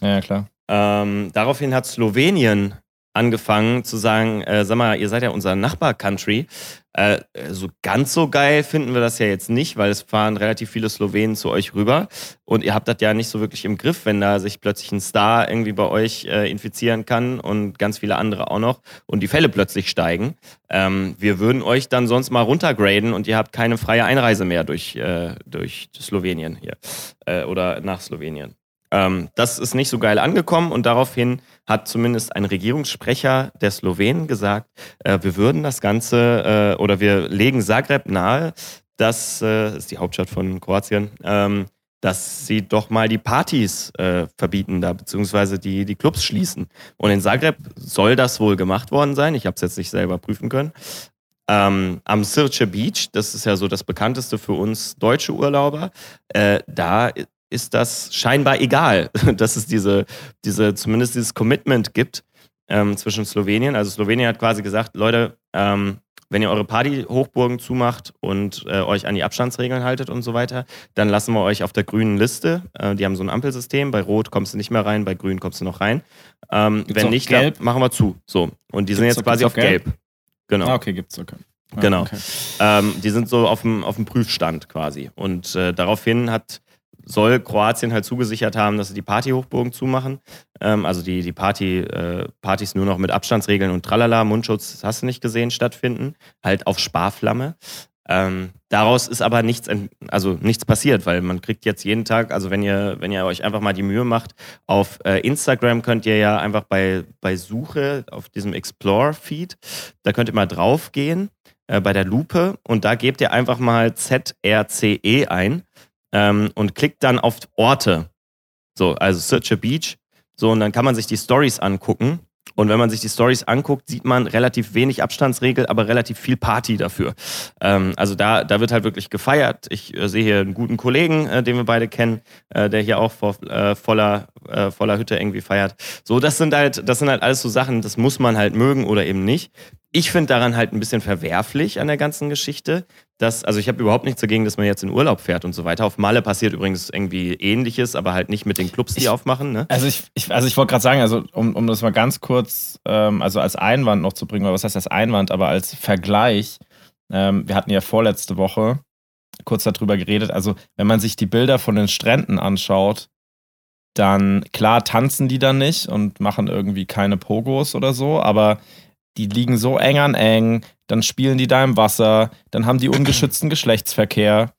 Ja, klar. Ähm, daraufhin hat Slowenien angefangen zu sagen, äh, sag mal, ihr seid ja unser Nachbar-Country. Äh, so ganz so geil finden wir das ja jetzt nicht, weil es fahren relativ viele Slowenen zu euch rüber und ihr habt das ja nicht so wirklich im Griff, wenn da sich plötzlich ein Star irgendwie bei euch äh, infizieren kann und ganz viele andere auch noch und die Fälle plötzlich steigen. Ähm, wir würden euch dann sonst mal runtergraden und ihr habt keine freie Einreise mehr durch, äh, durch Slowenien hier äh, oder nach Slowenien. Ähm, das ist nicht so geil angekommen und daraufhin hat zumindest ein Regierungssprecher der Slowenen gesagt, äh, wir würden das Ganze äh, oder wir legen Zagreb nahe, das äh, ist die Hauptstadt von Kroatien, ähm, dass sie doch mal die Partys äh, verbieten da, beziehungsweise die, die Clubs schließen. Und in Zagreb soll das wohl gemacht worden sein. Ich habe es jetzt nicht selber prüfen können. Ähm, am Sirce Beach, das ist ja so das bekannteste für uns deutsche Urlauber, äh, da ist das scheinbar egal, <laughs> dass es diese, diese zumindest dieses Commitment gibt ähm, zwischen Slowenien. Also Slowenien hat quasi gesagt, Leute, ähm, wenn ihr eure Partyhochburgen zumacht und äh, euch an die Abstandsregeln haltet und so weiter, dann lassen wir euch auf der grünen Liste. Äh, die haben so ein Ampelsystem. Bei Rot kommst du nicht mehr rein, bei Grün kommst du noch rein. Ähm, wenn nicht, Gelb? dann machen wir zu. So. Und die sind Gibt's jetzt auch- quasi auf Gelb. Gelb? Genau. Ah, okay, gibt's, okay. Ah, Genau. Okay. Ähm, die sind so auf dem, auf dem Prüfstand quasi. Und äh, daraufhin hat, soll Kroatien halt zugesichert haben, dass sie die Partyhochburgen zumachen. Ähm, also die, die Party, äh, Partys nur noch mit Abstandsregeln und Tralala, Mundschutz, hast du nicht gesehen, stattfinden. Halt auf Sparflamme. Ähm, daraus ist aber nichts, also nichts passiert, weil man kriegt jetzt jeden Tag, also wenn ihr, wenn ihr euch einfach mal die Mühe macht, auf äh, Instagram könnt ihr ja einfach bei, bei Suche auf diesem Explore-Feed, da könnt ihr mal draufgehen äh, bei der Lupe und da gebt ihr einfach mal ZRCE ein ähm, und klickt dann auf Orte. So, also Search a Beach. So, und dann kann man sich die Stories angucken. Und wenn man sich die Stories anguckt, sieht man relativ wenig Abstandsregel, aber relativ viel Party dafür. Ähm, also da, da wird halt wirklich gefeiert. Ich äh, sehe hier einen guten Kollegen, äh, den wir beide kennen, äh, der hier auch vor äh, voller, äh, voller Hütte irgendwie feiert. So, das sind halt, das sind halt alles so Sachen, das muss man halt mögen oder eben nicht. Ich finde daran halt ein bisschen verwerflich an der ganzen Geschichte, dass, also ich habe überhaupt nichts dagegen, dass man jetzt in Urlaub fährt und so weiter. Auf Malle passiert übrigens irgendwie ähnliches, aber halt nicht mit den Clubs, die Ich- aufmachen. Ne? Also ich, ich, also ich wollte gerade sagen, also um, um das mal ganz kurz, ähm, also als Einwand noch zu bringen, oder was heißt als Einwand, aber als Vergleich, ähm, wir hatten ja vorletzte Woche kurz darüber geredet, also wenn man sich die Bilder von den Stränden anschaut, dann klar tanzen die da nicht und machen irgendwie keine Pogos oder so, aber die liegen so eng an eng, dann spielen die da im Wasser, dann haben die <clears throat> ungeschützten Geschlechtsverkehr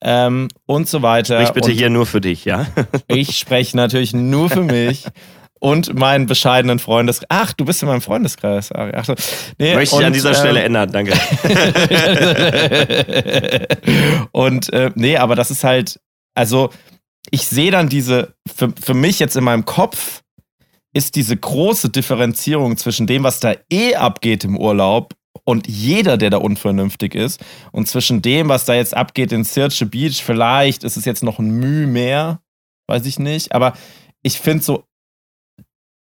ähm, und so weiter. Sprich bitte und hier nur für dich, ja? <laughs> ich spreche natürlich nur für mich und meinen bescheidenen Freundeskreis. Ach, du bist in meinem Freundeskreis. Ach, so. nee, Möchte ich und, an dieser ähm, Stelle ändern, danke. <laughs> und äh, nee, aber das ist halt, also ich sehe dann diese, für, für mich jetzt in meinem Kopf ist diese große Differenzierung zwischen dem, was da eh abgeht im Urlaub und jeder, der da unvernünftig ist, und zwischen dem, was da jetzt abgeht in Sirce Beach, vielleicht ist es jetzt noch ein Mühe mehr, weiß ich nicht, aber ich finde so,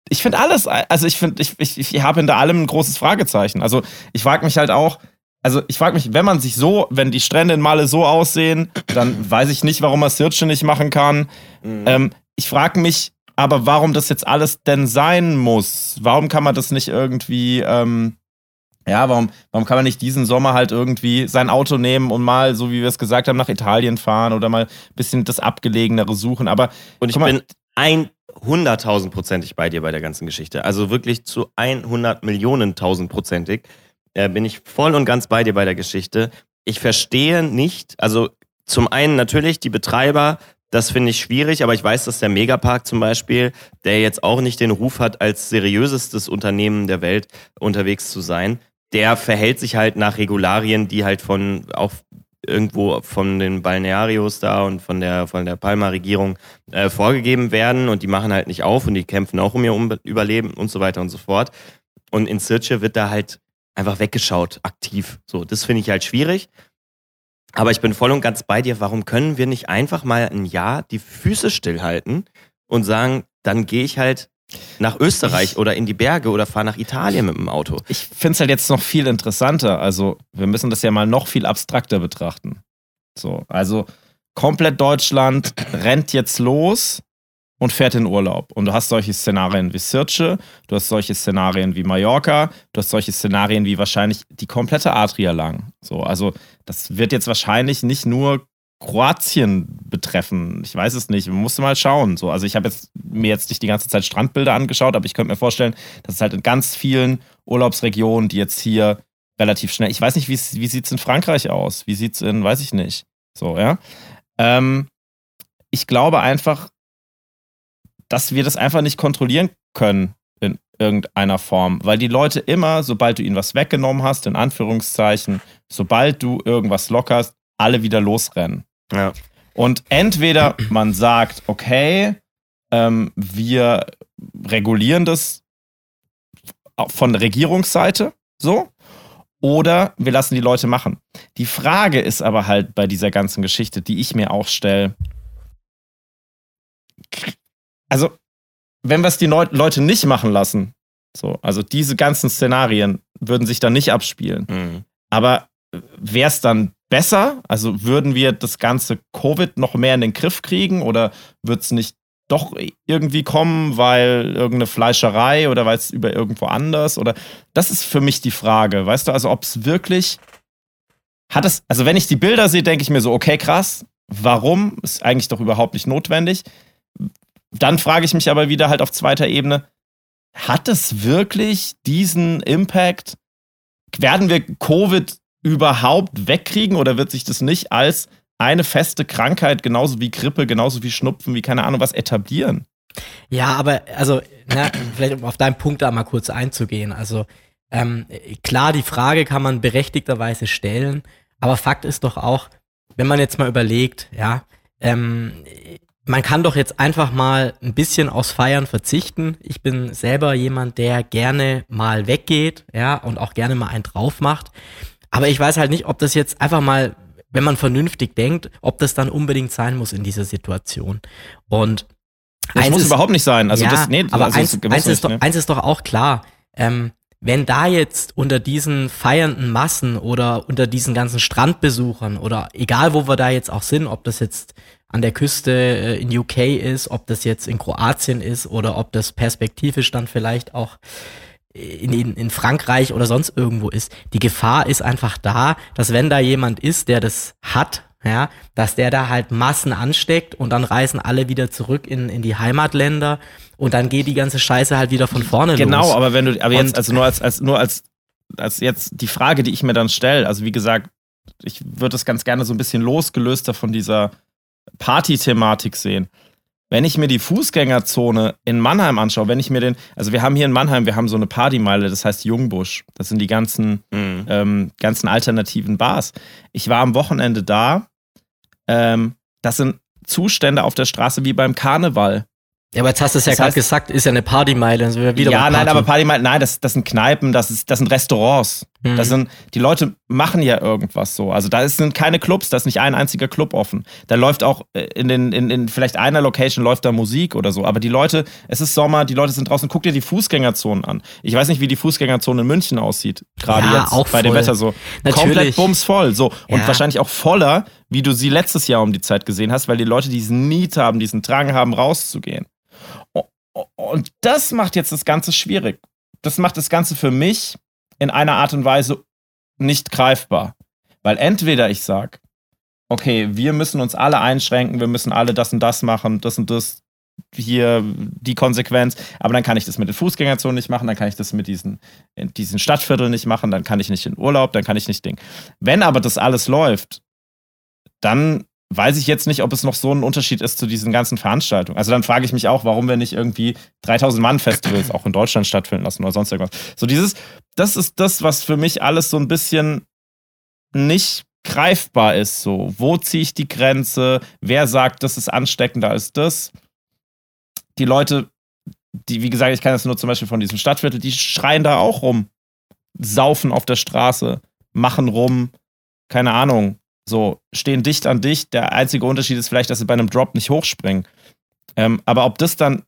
ich finde alles, also ich finde, ich, ich, ich habe hinter allem ein großes Fragezeichen. Also ich frage mich halt auch, also ich frage mich, wenn man sich so, wenn die Strände in Malle so aussehen, dann weiß ich nicht, warum man Sirce nicht machen kann. Mhm. Ähm, ich frage mich aber, warum das jetzt alles denn sein muss. Warum kann man das nicht irgendwie, ähm, ja, warum, warum kann man nicht diesen Sommer halt irgendwie sein Auto nehmen und mal, so wie wir es gesagt haben, nach Italien fahren oder mal ein bisschen das Abgelegenere suchen. Aber Und ich mal, bin ein hunderttausendprozentig bei dir bei der ganzen Geschichte. Also wirklich zu 100 Millionen tausendprozentig äh, bin ich voll und ganz bei dir bei der Geschichte. Ich verstehe nicht, also zum einen natürlich die Betreiber, das finde ich schwierig, aber ich weiß, dass der Megapark zum Beispiel, der jetzt auch nicht den Ruf hat, als seriösestes Unternehmen der Welt unterwegs zu sein, der verhält sich halt nach Regularien, die halt von auch irgendwo von den Balnearios da und von der von der Palma-Regierung äh, vorgegeben werden und die machen halt nicht auf und die kämpfen auch um ihr Überleben und so weiter und so fort. Und in Sirce wird da halt einfach weggeschaut, aktiv. So, das finde ich halt schwierig. Aber ich bin voll und ganz bei dir. Warum können wir nicht einfach mal ein Jahr die Füße stillhalten und sagen, dann gehe ich halt nach Österreich oder in die Berge oder fahre nach Italien mit dem Auto. ich finde es halt jetzt noch viel interessanter. Also, wir müssen das ja mal noch viel abstrakter betrachten. So, also komplett Deutschland rennt jetzt los und fährt in Urlaub. Und du hast solche Szenarien wie Sirce, du hast solche Szenarien wie Mallorca, du hast solche Szenarien wie wahrscheinlich die komplette Adria lang. So, also das wird jetzt wahrscheinlich nicht nur Kroatien betreffen. Ich weiß es nicht. Man musste mal schauen. So, also ich habe jetzt mir jetzt nicht die ganze Zeit Strandbilder angeschaut, aber ich könnte mir vorstellen, dass es halt in ganz vielen Urlaubsregionen, die jetzt hier relativ schnell. Ich weiß nicht, wie wie sieht es in Frankreich aus? Wie sieht es in, weiß ich nicht. So, ja. Ähm, ich glaube einfach, dass wir das einfach nicht kontrollieren können in irgendeiner Form, weil die Leute immer, sobald du ihnen was weggenommen hast, in Anführungszeichen, sobald du irgendwas lockerst, alle wieder losrennen. Ja. Und entweder man sagt, okay, ähm, wir regulieren das von Regierungsseite so, oder wir lassen die Leute machen. Die Frage ist aber halt bei dieser ganzen Geschichte, die ich mir auch stelle, also wenn wir es die Leute nicht machen lassen, so, also diese ganzen Szenarien würden sich dann nicht abspielen. Mhm. Aber wäre es dann besser? Also würden wir das ganze Covid noch mehr in den Griff kriegen oder wird es nicht doch irgendwie kommen, weil irgendeine Fleischerei oder weil es über irgendwo anders oder das ist für mich die Frage, weißt du, also ob es wirklich hat es, also wenn ich die Bilder sehe, denke ich mir so, okay, krass, warum? Ist eigentlich doch überhaupt nicht notwendig. Dann frage ich mich aber wieder halt auf zweiter Ebene, hat es wirklich diesen Impact? Werden wir Covid überhaupt wegkriegen oder wird sich das nicht als eine feste Krankheit, genauso wie Grippe, genauso wie Schnupfen, wie keine Ahnung was etablieren? Ja, aber also, na, vielleicht um auf deinen Punkt da mal kurz einzugehen. Also, ähm, klar, die Frage kann man berechtigterweise stellen, aber Fakt ist doch auch, wenn man jetzt mal überlegt, ja, ähm, man kann doch jetzt einfach mal ein bisschen aus Feiern verzichten. Ich bin selber jemand, der gerne mal weggeht, ja, und auch gerne mal einen drauf macht. Aber ich weiß halt nicht, ob das jetzt einfach mal, wenn man vernünftig denkt, ob das dann unbedingt sein muss in dieser Situation. Und das eins muss ist, überhaupt nicht sein. Also ja, das, nee, aber also eins, eins, nicht, ist doch, ne? eins ist doch auch klar. Ähm, wenn da jetzt unter diesen feiernden Massen oder unter diesen ganzen Strandbesuchern oder egal wo wir da jetzt auch sind, ob das jetzt an der Küste äh, in UK ist, ob das jetzt in Kroatien ist oder ob das perspektivisch dann vielleicht auch in, in, in Frankreich oder sonst irgendwo ist. Die Gefahr ist einfach da, dass wenn da jemand ist, der das hat, ja, dass der da halt Massen ansteckt und dann reisen alle wieder zurück in, in die Heimatländer und dann geht die ganze Scheiße halt wieder von vorne Genau, los. aber wenn du, aber Und- jetzt, also nur als, als, nur als, als jetzt die Frage, die ich mir dann stelle, also wie gesagt, ich würde es ganz gerne so ein bisschen losgelöster von dieser Party-Thematik sehen. Wenn ich mir die Fußgängerzone in Mannheim anschaue, wenn ich mir den, also wir haben hier in Mannheim, wir haben so eine Partymeile, das heißt Jungbusch. Das sind die ganzen, Mhm. ähm, ganzen alternativen Bars. Ich war am Wochenende da. Ähm, das sind Zustände auf der Straße wie beim Karneval. ja, aber jetzt hast du es ja gerade gesagt, ist ja eine Partymeile, ja, bei nein, Party. aber Partymeile, nein, das, das sind Kneipen, das, ist, das sind Restaurants. Mhm. Das sind, die Leute machen ja irgendwas so. Also da sind keine Clubs, da ist nicht ein einziger Club offen. Da läuft auch äh, in den, in, in vielleicht einer Location läuft da Musik oder so. Aber die Leute, es ist Sommer, die Leute sind draußen. Guck dir die Fußgängerzonen an. Ich weiß nicht, wie die Fußgängerzone in München aussieht. Gerade Ja, jetzt auch bei dem voll. Wetter so. Natürlich. Komplett bumsvoll. So. Und Ja. wahrscheinlich auch voller, wie du sie letztes Jahr um die Zeit gesehen hast, weil die Leute diesen Need haben, diesen Drang haben, rauszugehen. Und das macht jetzt das Ganze schwierig. Das macht das Ganze für mich in einer Art und Weise nicht greifbar. Weil entweder ich sage, okay, wir müssen uns alle einschränken, wir müssen alle das und das machen, das und das, hier die Konsequenz, aber dann kann ich das mit den Fußgängerzonen nicht machen, dann kann ich das mit diesen, diesen Stadtvierteln nicht machen, dann kann ich nicht in Urlaub, dann kann ich nicht Ding. Wenn aber das alles läuft, dann weiß ich jetzt nicht, ob es noch so ein Unterschied ist zu diesen ganzen Veranstaltungen. Also dann frage ich mich auch, warum wir nicht irgendwie 3000 Mann Festivals auch in Deutschland stattfinden lassen oder sonst irgendwas. So dieses, das ist das, was für mich alles so ein bisschen nicht greifbar ist. So, wo ziehe ich die Grenze? Wer sagt, das ist ansteckender als das? Die Leute, die, wie gesagt, ich kann das nur zum Beispiel von diesem Stadtviertel, die schreien da auch rum, saufen auf der Straße, machen rum, keine Ahnung, so, stehen dicht an dicht. Der einzige Unterschied ist vielleicht, dass sie bei einem Drop nicht hochspringen. Ähm, aber ob das dann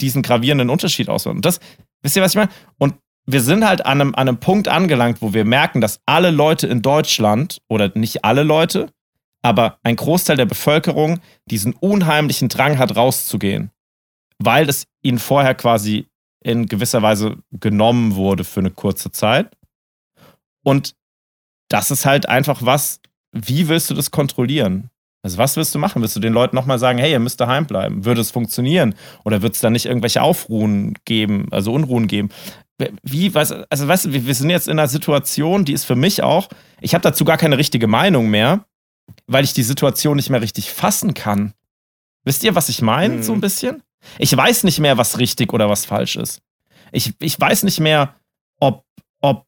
diesen gravierenden Unterschied ausmacht, und das, wisst ihr, was ich meine? Und wir sind halt an einem, an einem Punkt angelangt, wo wir merken, dass alle Leute in Deutschland, oder nicht alle Leute, aber ein Großteil der Bevölkerung diesen unheimlichen Drang hat, rauszugehen. Weil es ihnen vorher quasi in gewisser Weise genommen wurde für eine kurze Zeit. Und das ist halt einfach was, wie willst du das kontrollieren? Also was willst du machen? Willst du den Leuten nochmal sagen, hey, ihr müsst daheim bleiben? Würde es funktionieren? Oder wird es da nicht irgendwelche Aufruhen geben, also Unruhen geben? Wie, was, also weißt du, wir, sind jetzt in einer Situation, die ist für mich auch, ich habe dazu gar keine richtige Meinung mehr, weil ich die Situation nicht mehr richtig fassen kann. Wisst ihr, was ich meine, Mhm. so ein bisschen? Ich weiß nicht mehr, was richtig oder was falsch ist. Ich, ich weiß nicht mehr, ob, ob,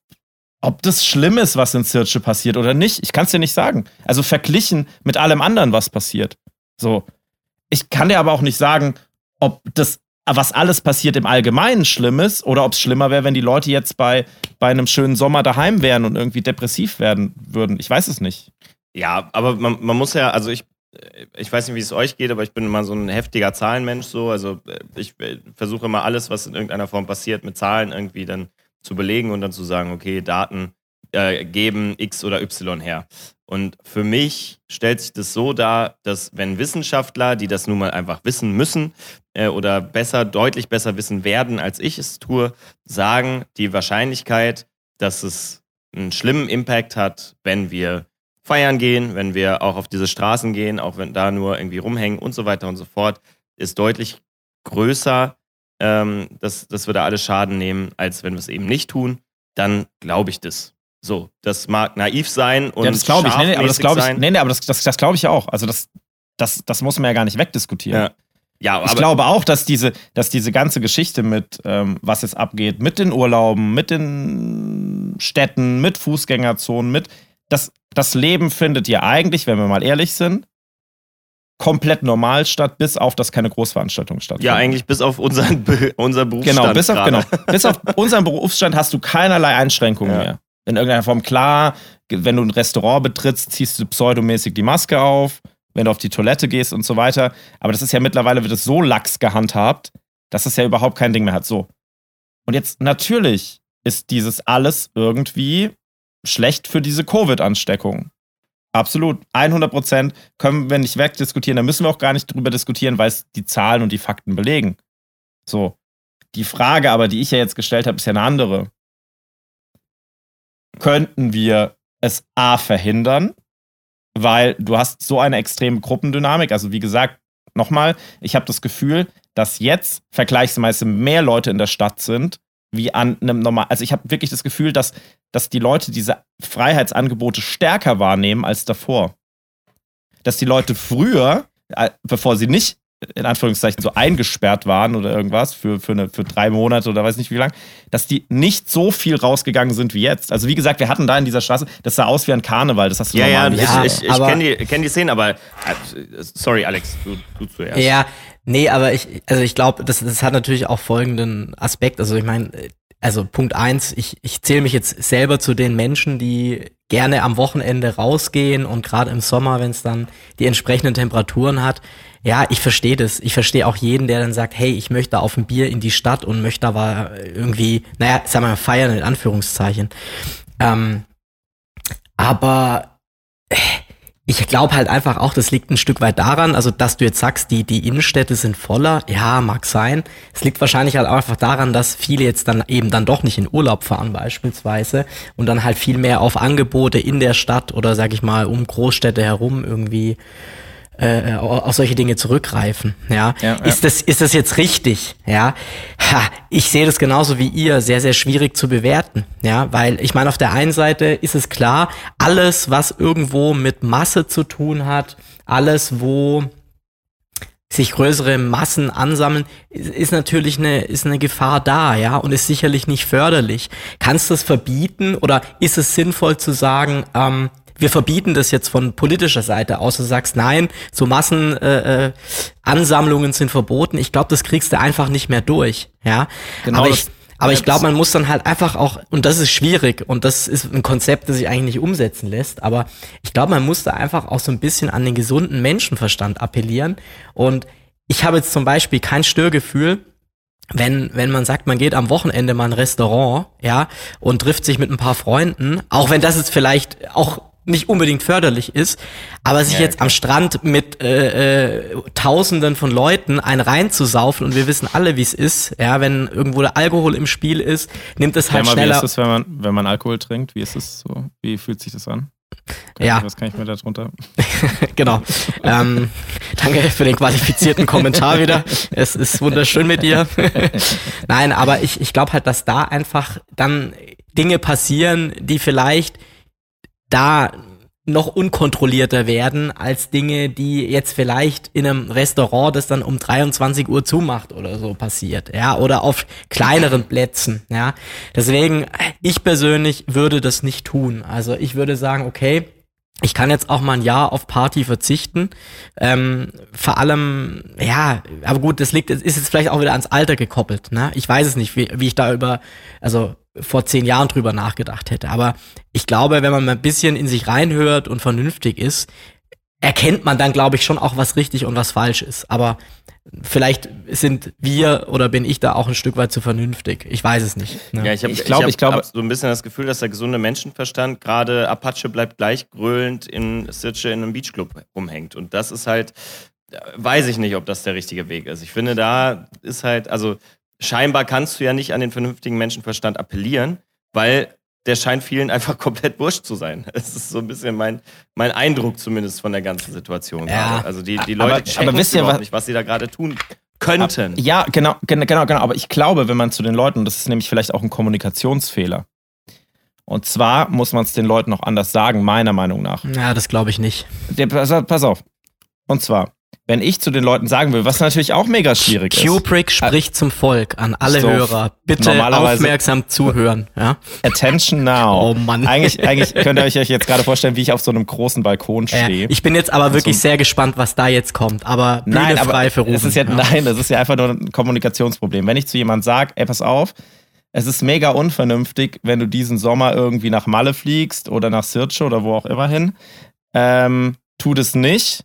ob das schlimm ist, was in Search passiert oder nicht. Ich kann es dir nicht sagen. Also verglichen mit allem anderen, was passiert. So. Ich kann dir aber auch nicht sagen, ob das, was alles passiert im Allgemeinen schlimm ist oder ob es schlimmer wäre, wenn die Leute jetzt bei, bei einem schönen Sommer daheim wären und irgendwie depressiv werden würden. Ich weiß es nicht. Ja, aber man, man muss ja, also ich, ich weiß nicht, wie es euch geht, aber ich bin immer so ein heftiger Zahlenmensch so. Also äh, ich äh, versuche immer alles, was in irgendeiner Form passiert, mit Zahlen irgendwie dann zu belegen und dann zu sagen, okay, Daten äh, geben X oder Y her. Und für mich stellt sich das so dar, dass wenn Wissenschaftler, die das nun mal einfach wissen müssen äh, oder besser, deutlich besser wissen werden, als ich es tue, sagen, die Wahrscheinlichkeit, dass es einen schlimmen Impact hat, wenn wir feiern gehen, wenn wir auch auf diese Straßen gehen, auch wenn da nur irgendwie rumhängen und so weiter und so fort, ist deutlich größer, ähm, dass, dass wir da alle Schaden nehmen, als wenn wir es eben nicht tun. Dann glaube ich das. So, das mag naiv sein und ja, das glaube ich. Nee, nee, aber das glaube ich, nee, nee, aber das, das, das glaube ich auch. Also das, das, das muss man ja gar nicht wegdiskutieren. Ja. Ja, aber Ich glaube auch, dass diese, dass diese ganze Geschichte mit, ähm, was jetzt abgeht, mit den Urlauben, mit den Städten, mit Fußgängerzonen, mit das, das Leben findet ja eigentlich, wenn wir mal ehrlich sind, komplett normal statt, bis auf, dass keine Großveranstaltungen stattfinden. Ja, eigentlich bis auf unseren, Be unseren Berufsstand. Genau, bis auf, gerade. genau, bis auf <laughs> unseren Berufsstand hast du keinerlei Einschränkungen Ja. mehr. In irgendeiner Form klar, wenn du ein Restaurant betrittst, ziehst du pseudomäßig die Maske auf, wenn du auf die Toilette gehst und so weiter. Aber das ist ja mittlerweile, wird es so lax gehandhabt, dass es ja überhaupt kein Ding mehr hat. So. Und jetzt natürlich ist dieses alles irgendwie schlecht für diese Covid-Ansteckung. Absolut. 100 Prozent können wir nicht wegdiskutieren. Da müssen wir auch gar nicht drüber diskutieren, weil es die Zahlen und die Fakten belegen. So. Die Frage aber, die ich ja jetzt gestellt habe, ist ja eine andere. Könnten wir es A verhindern? Weil du hast so eine extreme Gruppendynamik. Also wie gesagt, nochmal, ich habe das Gefühl, dass jetzt vergleichsweise mehr Leute in der Stadt sind, wie an einem normal. Also ich habe wirklich das Gefühl, dass, dass die Leute diese Freiheitsangebote stärker wahrnehmen als davor. Dass die Leute früher, äh, bevor sie nicht in Anführungszeichen so eingesperrt waren oder irgendwas für, für, eine, für drei Monate oder weiß nicht wie lang, dass die nicht so viel rausgegangen sind wie jetzt. Also wie gesagt, wir hatten da in dieser Straße, das sah aus wie ein Karneval, das hast du Ja, ja, normal nicht. Ja, ich, ich, ich kenne die, kenn die Szene, aber. äh, Sorry, Alex, du, du zuerst. Ja, nee, aber ich, also ich glaube, das, das hat natürlich auch folgenden Aspekt. Also ich meine, also Punkt eins, ich, ich zähle mich jetzt selber zu den Menschen, die gerne am Wochenende rausgehen und gerade im Sommer, wenn es dann die entsprechenden Temperaturen hat. Ja, ich verstehe das. Ich verstehe auch jeden, der dann sagt, hey, ich möchte auf ein Bier in die Stadt und möchte aber irgendwie, naja, sagen wir mal, feiern in Anführungszeichen. Ähm, aber äh, ich glaube halt einfach auch, das liegt ein Stück weit daran, also dass du jetzt sagst, die, die Innenstädte sind voller, ja, mag sein. Es liegt wahrscheinlich halt auch einfach daran, dass viele jetzt dann eben dann doch nicht in Urlaub fahren beispielsweise und dann halt viel mehr auf Angebote in der Stadt oder sag ich mal um Großstädte herum irgendwie äh, auf solche Dinge zurückgreifen. Ja, Ja, ja. ist das ist das jetzt richtig? Ja, ha, ich sehe das genauso wie ihr sehr sehr schwierig zu bewerten. Ja, weil ich meine auf der einen Seite ist es klar, alles was irgendwo mit Masse zu tun hat, alles wo sich größere Massen ansammeln, ist, natürlich eine, ist eine Gefahr da, ja, und ist sicherlich nicht förderlich. Kannst du das verbieten oder ist es sinnvoll zu sagen, ähm, wir verbieten das jetzt von politischer Seite aus, du sagst, nein, so Massenansammlungen äh, äh, sind verboten. Ich glaube, das kriegst du einfach nicht mehr durch, ja. Genau aber ich, aber ich glaube, man muss dann halt einfach auch, und das ist schwierig, und das ist ein Konzept, das sich eigentlich nicht umsetzen lässt, aber ich glaube, man muss da einfach auch so ein bisschen an den gesunden Menschenverstand appellieren. Und ich habe jetzt zum Beispiel kein Störgefühl, wenn, wenn man sagt, man geht am Wochenende mal in ein Restaurant, ja, und trifft sich mit ein paar Freunden, auch wenn das jetzt vielleicht auch nicht unbedingt förderlich ist, aber sich Ja, jetzt am Strand mit äh, äh, Tausenden von Leuten ein reinzusaufen und wir wissen alle, wie es ist, ja, wenn irgendwo der Alkohol im Spiel ist, nimmt es halt mal, wie schneller. ist es, wenn man, wenn man Alkohol trinkt? Wie ist es so? Wie fühlt sich das an? Kann Ja. Ich, was kann ich mir da drunter? <laughs> genau. ähm, danke für den qualifizierten Kommentar wieder. Es ist wunderschön mit dir. <laughs> Nein, aber ich, ich glaube halt, dass da einfach dann Dinge passieren, die vielleicht da noch unkontrollierter werden als Dinge, die jetzt vielleicht in einem Restaurant, das dann um 23 Uhr zumacht oder so passiert, ja, oder auf kleineren Plätzen, ja. Deswegen, ich persönlich würde das nicht tun. Also ich würde sagen, okay, ich kann jetzt auch mal ein Jahr auf Party verzichten. Ähm, vor allem, ja, aber gut, das liegt, ist jetzt vielleicht auch wieder ans Alter gekoppelt. Ne? Ich weiß es nicht, wie, wie ich da über, also vor zehn Jahren drüber nachgedacht hätte. Aber ich glaube, wenn man mal ein bisschen in sich reinhört und vernünftig ist, erkennt man dann, glaube ich, schon auch, was richtig und was falsch ist. Aber vielleicht sind wir oder bin ich da auch ein Stück weit zu vernünftig. Ich weiß es nicht. Ne? Ja, ich habe Ich ich glaub- hab, ich glaube- hab so ein bisschen das Gefühl, dass der gesunde Menschenverstand gerade Apache bleibt gleich gröhlend in Sitche in einem Beachclub rumhängt. Und das ist halt, äh, weiß ich nicht, ob das der richtige Weg ist. Ich finde, da ist halt, also scheinbar kannst du ja nicht an den vernünftigen Menschenverstand appellieren, weil der scheint vielen <laughs> einfach komplett wurscht zu sein. Das ist so ein bisschen mein, mein Eindruck zumindest von der ganzen Situation. Ja. gerade. Also die, die Aber- Leute checken aber wisst ihr, überhaupt was- nicht, was sie da gerade tun könnten. Ja, genau, genau, genau, genau. Aber ich glaube, wenn man zu den Leuten, das ist nämlich vielleicht auch ein Kommunikationsfehler. Und zwar muss man es den Leuten auch anders sagen, meiner Meinung nach. ja, das glaube ich nicht. Der, pass, pass auf. Und zwar, wenn ich zu den Leuten sagen will, was natürlich auch mega schwierig ist. Kubrick spricht zum Volk an alle So, Hörer. Bitte aufmerksam zuhören. Ja? Attention now. <laughs> Oh Mann. Eigentlich, eigentlich könnt ihr euch jetzt gerade vorstellen, wie ich auf so einem großen Balkon Äh, stehe. ich bin jetzt aber wirklich So- sehr gespannt, was da jetzt kommt. Aber Bühne Nein, aber frei für Rufen. es ist ja, nein, das ist ja einfach nur ein Kommunikationsproblem. Wenn ich zu jemandem sage, ey, pass auf, es ist mega unvernünftig, wenn du diesen Sommer irgendwie nach Malle fliegst oder nach Sirce oder wo auch immer hin, ähm, tu das nicht.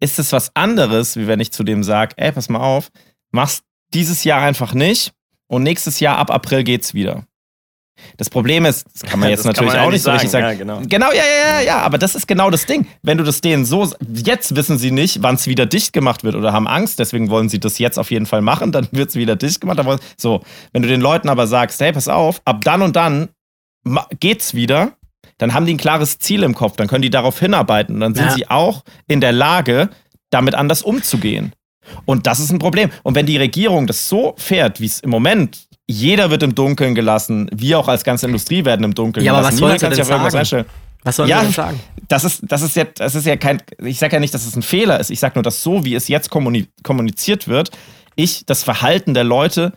Ist es was anderes, wie wenn ich zu dem sage, ey, pass mal auf, mach's dieses Jahr einfach nicht und nächstes Jahr ab April geht's wieder. Das Problem ist, das kann man <laughs> jetzt Das natürlich man auch nicht so richtig sagen, ja, genau. Genau, ja, ja, ja, ja, aber das ist genau das Ding. Wenn du das denen so, jetzt wissen sie nicht, wann es wieder dicht gemacht wird oder haben Angst, deswegen wollen sie das jetzt auf jeden Fall machen, dann wird es wieder dicht gemacht. So, wenn du den Leuten aber sagst, hey, pass auf, ab dann und dann geht's wieder, dann haben die ein klares Ziel im Kopf, dann können die darauf hinarbeiten und dann sind Ja. sie auch in der Lage, damit anders umzugehen. Und das ist ein Problem. Und wenn die Regierung das so fährt, wie es im Moment, jeder wird im Dunkeln gelassen, wir auch als ganze Industrie werden im Dunkeln Ja, aber gelassen. was Niemand sollen sie kann sich denn auf irgendwas sagen? Was sollen Ja, wir denn sagen? Das ist, das ist ja, das ist ja kein, ich sage ja nicht, dass es ein Fehler ist. Ich sage nur, dass so, wie es jetzt kommuni kommuniziert wird, ich das Verhalten der Leute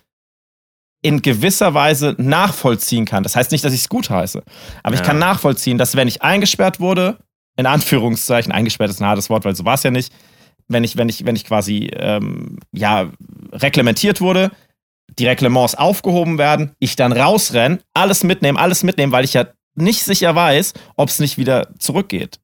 in gewisser Weise nachvollziehen kann. Das heißt nicht, dass ich es gut heiße. Aber ich Ja. kann nachvollziehen, dass wenn ich eingesperrt wurde, in Anführungszeichen, eingesperrt ist ein hartes Wort, weil so war es ja nicht, wenn ich, wenn ich, wenn ich quasi ähm, ja, reglementiert wurde, die Reglements aufgehoben werden, ich dann rausrenne, alles mitnehmen, alles mitnehmen, weil ich ja nicht sicher weiß, ob es nicht wieder zurückgeht.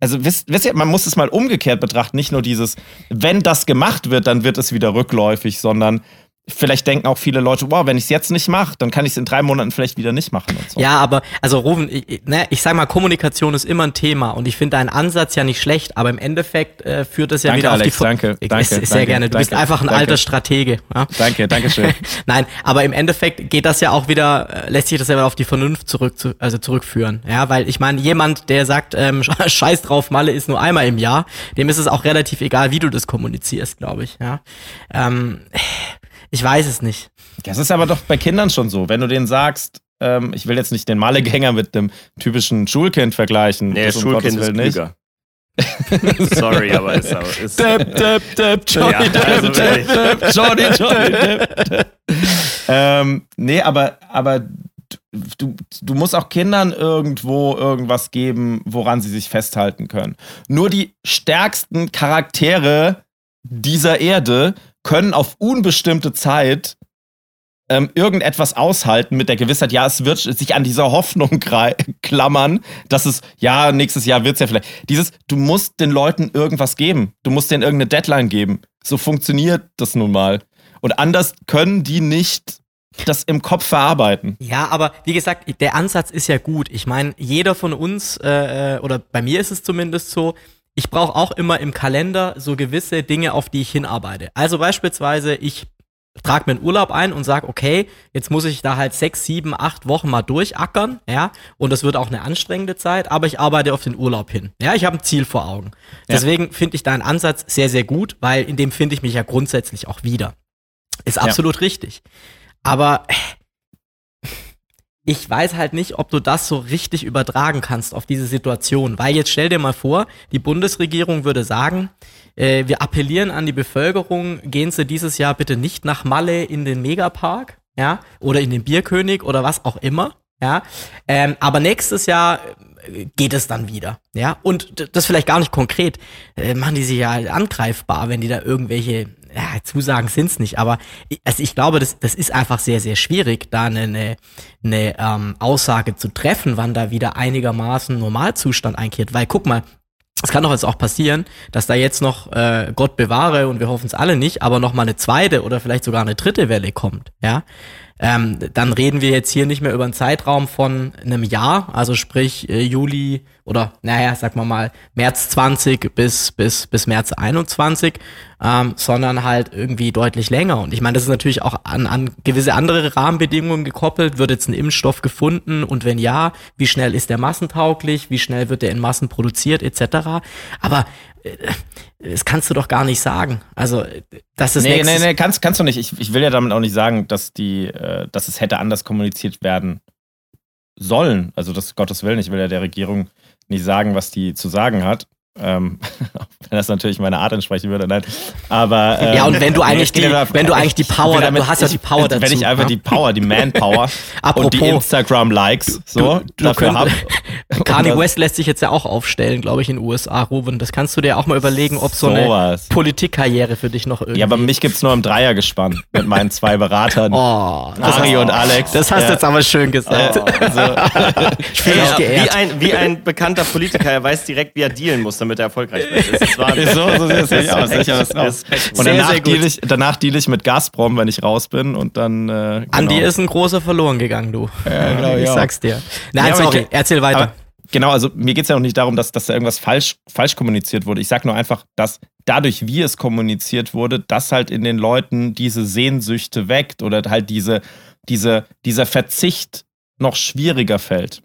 Also wisst, wisst ihr, man muss es mal umgekehrt betrachten, nicht nur dieses, wenn das gemacht wird, dann wird es wieder rückläufig, sondern vielleicht denken auch viele Leute, wow, wenn ich es jetzt nicht mache, dann kann ich es in drei Monaten vielleicht wieder nicht machen und so. Ja, aber, also Rufen, ich, ich- ne, ich sag mal, Kommunikation ist immer ein Thema und ich finde deinen Ansatz ja nicht schlecht, aber im Endeffekt äh, führt es ja Danke, wieder auf die Alex, Ver- danke, Ich- danke, Sehr gerne. Du bist danke, einfach ein danke. alter Stratege. Ja? Danke, danke schön. <laughs> Nein, aber im Endeffekt geht das ja auch wieder, äh, lässt sich das ja wieder auf die Vernunft zurück, zu, also zurückführen. Ja, weil ich meine, jemand, der sagt, ähm, <laughs> Scheiß drauf, Malle ist nur einmal im Jahr, dem ist es auch relativ egal, wie du das kommunizierst, glaube ich. Ja, ähm, ich weiß es nicht. Das ist aber doch bei Kindern schon so. Wenn du denen sagst, ähm, ich will jetzt nicht den Malegänger mit dem typischen Schulkind vergleichen. Nee, das um Schulkind Gottes ist klüger. <laughs> Sorry, aber ist, aber ist Depp, Depp, Depp, Johnny Ja, Depp, also Depp, Depp, Johnny, Johnny Depp, Depp. ähm, nee, aber, aber du, du musst auch Kindern irgendwo irgendwas geben, woran sie sich festhalten können. Nur die stärksten Charaktere dieser Erde können auf unbestimmte Zeit ähm, irgendetwas aushalten mit der Gewissheit, ja, es wird sich an dieser Hoffnung <laughs> klammern, dass es, ja, nächstes Jahr wird es ja vielleicht. Dieses, du musst den Leuten irgendwas geben. Du musst denen irgendeine Deadline geben. So funktioniert das nun mal. Und anders können die nicht das im Kopf verarbeiten. Ja, aber wie gesagt, der Ansatz ist ja gut. Ich meine, jeder von uns, äh, äh, oder bei mir ist es zumindest so, ich brauche auch immer im Kalender so gewisse Dinge, auf die ich hinarbeite. Also beispielsweise, ich trage mir einen Urlaub ein und sage, okay, jetzt muss ich da halt sechs, sieben, acht Wochen mal durchackern, ja, und das wird auch eine anstrengende Zeit, aber ich arbeite auf den Urlaub hin. Ja, ich habe ein Ziel vor Augen. Deswegen finde ich deinen Ansatz sehr, sehr gut, weil in dem finde ich mich ja grundsätzlich auch wieder. Ist absolut richtig. Aber ich weiß halt nicht, ob du das so richtig übertragen kannst auf diese Situation. Weil jetzt stell dir mal vor, die Bundesregierung würde sagen, äh, wir appellieren an die Bevölkerung, gehen Sie dieses Jahr bitte nicht nach Malle in den Megapark, ja, oder in den Bierkönig oder was auch immer, ja. Ähm, aber nächstes Jahr äh, geht es dann wieder, ja. Und das vielleicht gar nicht konkret, äh, machen die sich ja angreifbar, wenn die da irgendwelche ja, Zusagen sind's nicht, aber ich, also ich glaube, das, das ist einfach sehr, sehr schwierig, da eine, eine, eine ähm, Aussage zu treffen, wann da wieder einigermaßen Normalzustand einkehrt. Weil guck mal, es kann doch jetzt auch passieren, dass da jetzt noch, äh, Gott bewahre und wir hoffen es alle nicht, aber noch mal eine zweite oder vielleicht sogar eine dritte Welle kommt, ja. Ähm, dann reden wir jetzt hier nicht mehr über einen Zeitraum von einem Jahr, also sprich äh, Juli oder naja, sag mal mal März 20 bis bis bis März 21, ähm, sondern halt irgendwie deutlich länger. Und ich meine, das ist natürlich auch an, an gewisse andere Rahmenbedingungen gekoppelt. Wird jetzt ein Impfstoff gefunden und wenn ja, wie schnell ist der massentauglich? Wie schnell wird der in Massen produziert etc. Aber das kannst du doch gar nicht sagen. Also das ist Nee, nee, nee, kannst, kannst du nicht. Ich, ich will ja damit auch nicht sagen, dass die, äh, dass es hätte anders kommuniziert werden sollen. Also das Gottes Willen, ich will ja der Regierung nicht sagen, was die zu sagen hat. Ähm, <laughs> wenn das natürlich meiner Art entsprechen würde, nein. Aber ähm, ja, und wenn du <laughs> eigentlich die, damit, wenn du eigentlich die Power, damit, du hast ja die Power dazu. Wenn ich einfach ne? die Power, die Manpower <laughs> und die Instagram-Likes so du dafür könnt- habe. Kanye West lässt sich jetzt ja auch aufstellen, glaube ich, in den USA, Ruben. Das kannst du dir auch mal überlegen, ob so eine Sowas. Politikkarriere für dich noch irgendwie. Ja, aber mich gibt's nur im Dreier gespannt mit meinen zwei Beratern. Oh, das Ari hast, und Alex. das hast du Ja. jetzt aber schön gesagt. ich fühle mich Ja, wie, geehrt. ein, wie ein bekannter Politiker, er weiß direkt, wie er dealen muss, damit er erfolgreich wird. Das ist Wahnsinn. <laughs> so, so sieht es nicht aus. Und Sehr, danach sehr gut. deal ich, danach deal ich mit Gazprom, wenn ich raus bin und dann. Äh, genau. An dir ist ein großer verloren gegangen, du. Ja, glaub ich sag's dir. Nein, Ja, sorry, ich- erzähl weiter. Aber, genau, also mir geht es ja auch nicht darum, dass, dass da irgendwas falsch, falsch kommuniziert wurde. Ich sage nur einfach, dass dadurch, wie es kommuniziert wurde, das halt in den Leuten diese Sehnsüchte weckt oder halt diese, diese, dieser Verzicht noch schwieriger fällt.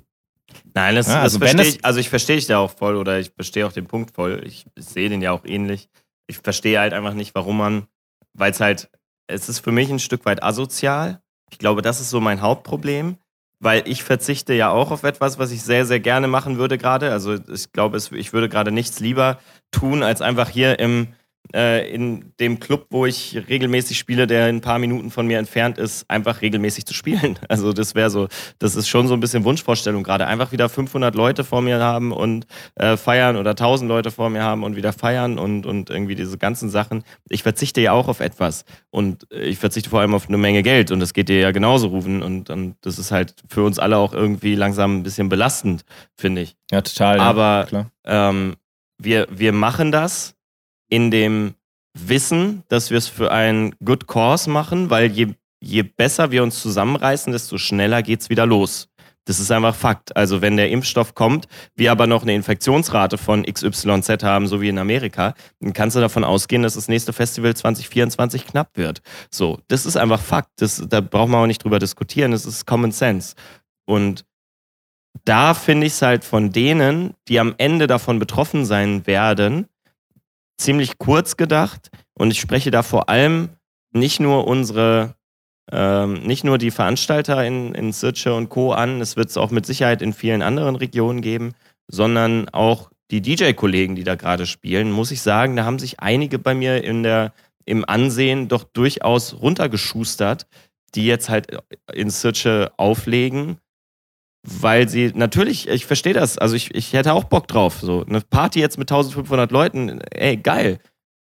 Nein, das, Ja, also das verstehe ich, also ich verstehe dich da auch voll oder ich verstehe auch den Punkt voll. Ich sehe den ja auch ähnlich. Ich verstehe halt einfach nicht, warum man, weil es halt, es ist für mich ein Stück weit asozial. Ich glaube, das ist so mein Hauptproblem, weil ich verzichte ja auch auf etwas, was ich sehr, sehr gerne machen würde gerade. Also ich glaube, ich würde gerade nichts lieber tun, als einfach hier im, äh, in dem Club, wo ich regelmäßig spiele, der ein paar Minuten von mir entfernt ist, einfach regelmäßig zu spielen. <laughs> Also das wäre so, das ist schon so ein bisschen Wunschvorstellung gerade. Einfach wieder 500 Leute vor mir haben und äh, feiern oder 1000 Leute vor mir haben und wieder feiern und, und irgendwie diese ganzen Sachen. Ich verzichte ja auch auf etwas und ich verzichte vor allem auf eine Menge Geld und das geht dir ja genauso rufen und, und das ist halt für uns alle auch irgendwie langsam ein bisschen belastend, finde ich. Ja, total. Aber ja, klar. ähm, wir, wir machen das in dem Wissen, dass wir es für einen Good Cause machen, weil je, je besser wir uns zusammenreißen, desto schneller geht's wieder los. Das ist einfach Fakt. Also wenn der Impfstoff kommt, wir aber noch eine Infektionsrate von XYZ haben, so wie in Amerika, dann kannst du davon ausgehen, dass das nächste Festival 2024 knapp wird. So, das ist einfach Fakt. Das, da braucht man auch nicht drüber diskutieren. Das ist Common Sense. Und da finde ich es halt von denen, die am Ende davon betroffen sein werden, ziemlich kurz gedacht. Und ich spreche da vor allem nicht nur unsere, ähm, nicht nur die Veranstalter in, in Sirce und Co. an, es wird es auch mit Sicherheit in vielen anderen Regionen geben, sondern auch die DJ-Kollegen, die da gerade spielen, muss ich sagen, da haben sich einige bei mir in der, im Ansehen doch durchaus runtergeschustert, die jetzt halt in Sirce auflegen weil sie natürlich, ich verstehe das, also ich, ich hätte auch Bock drauf. So eine Party jetzt mit 1500 Leuten, ey, geil.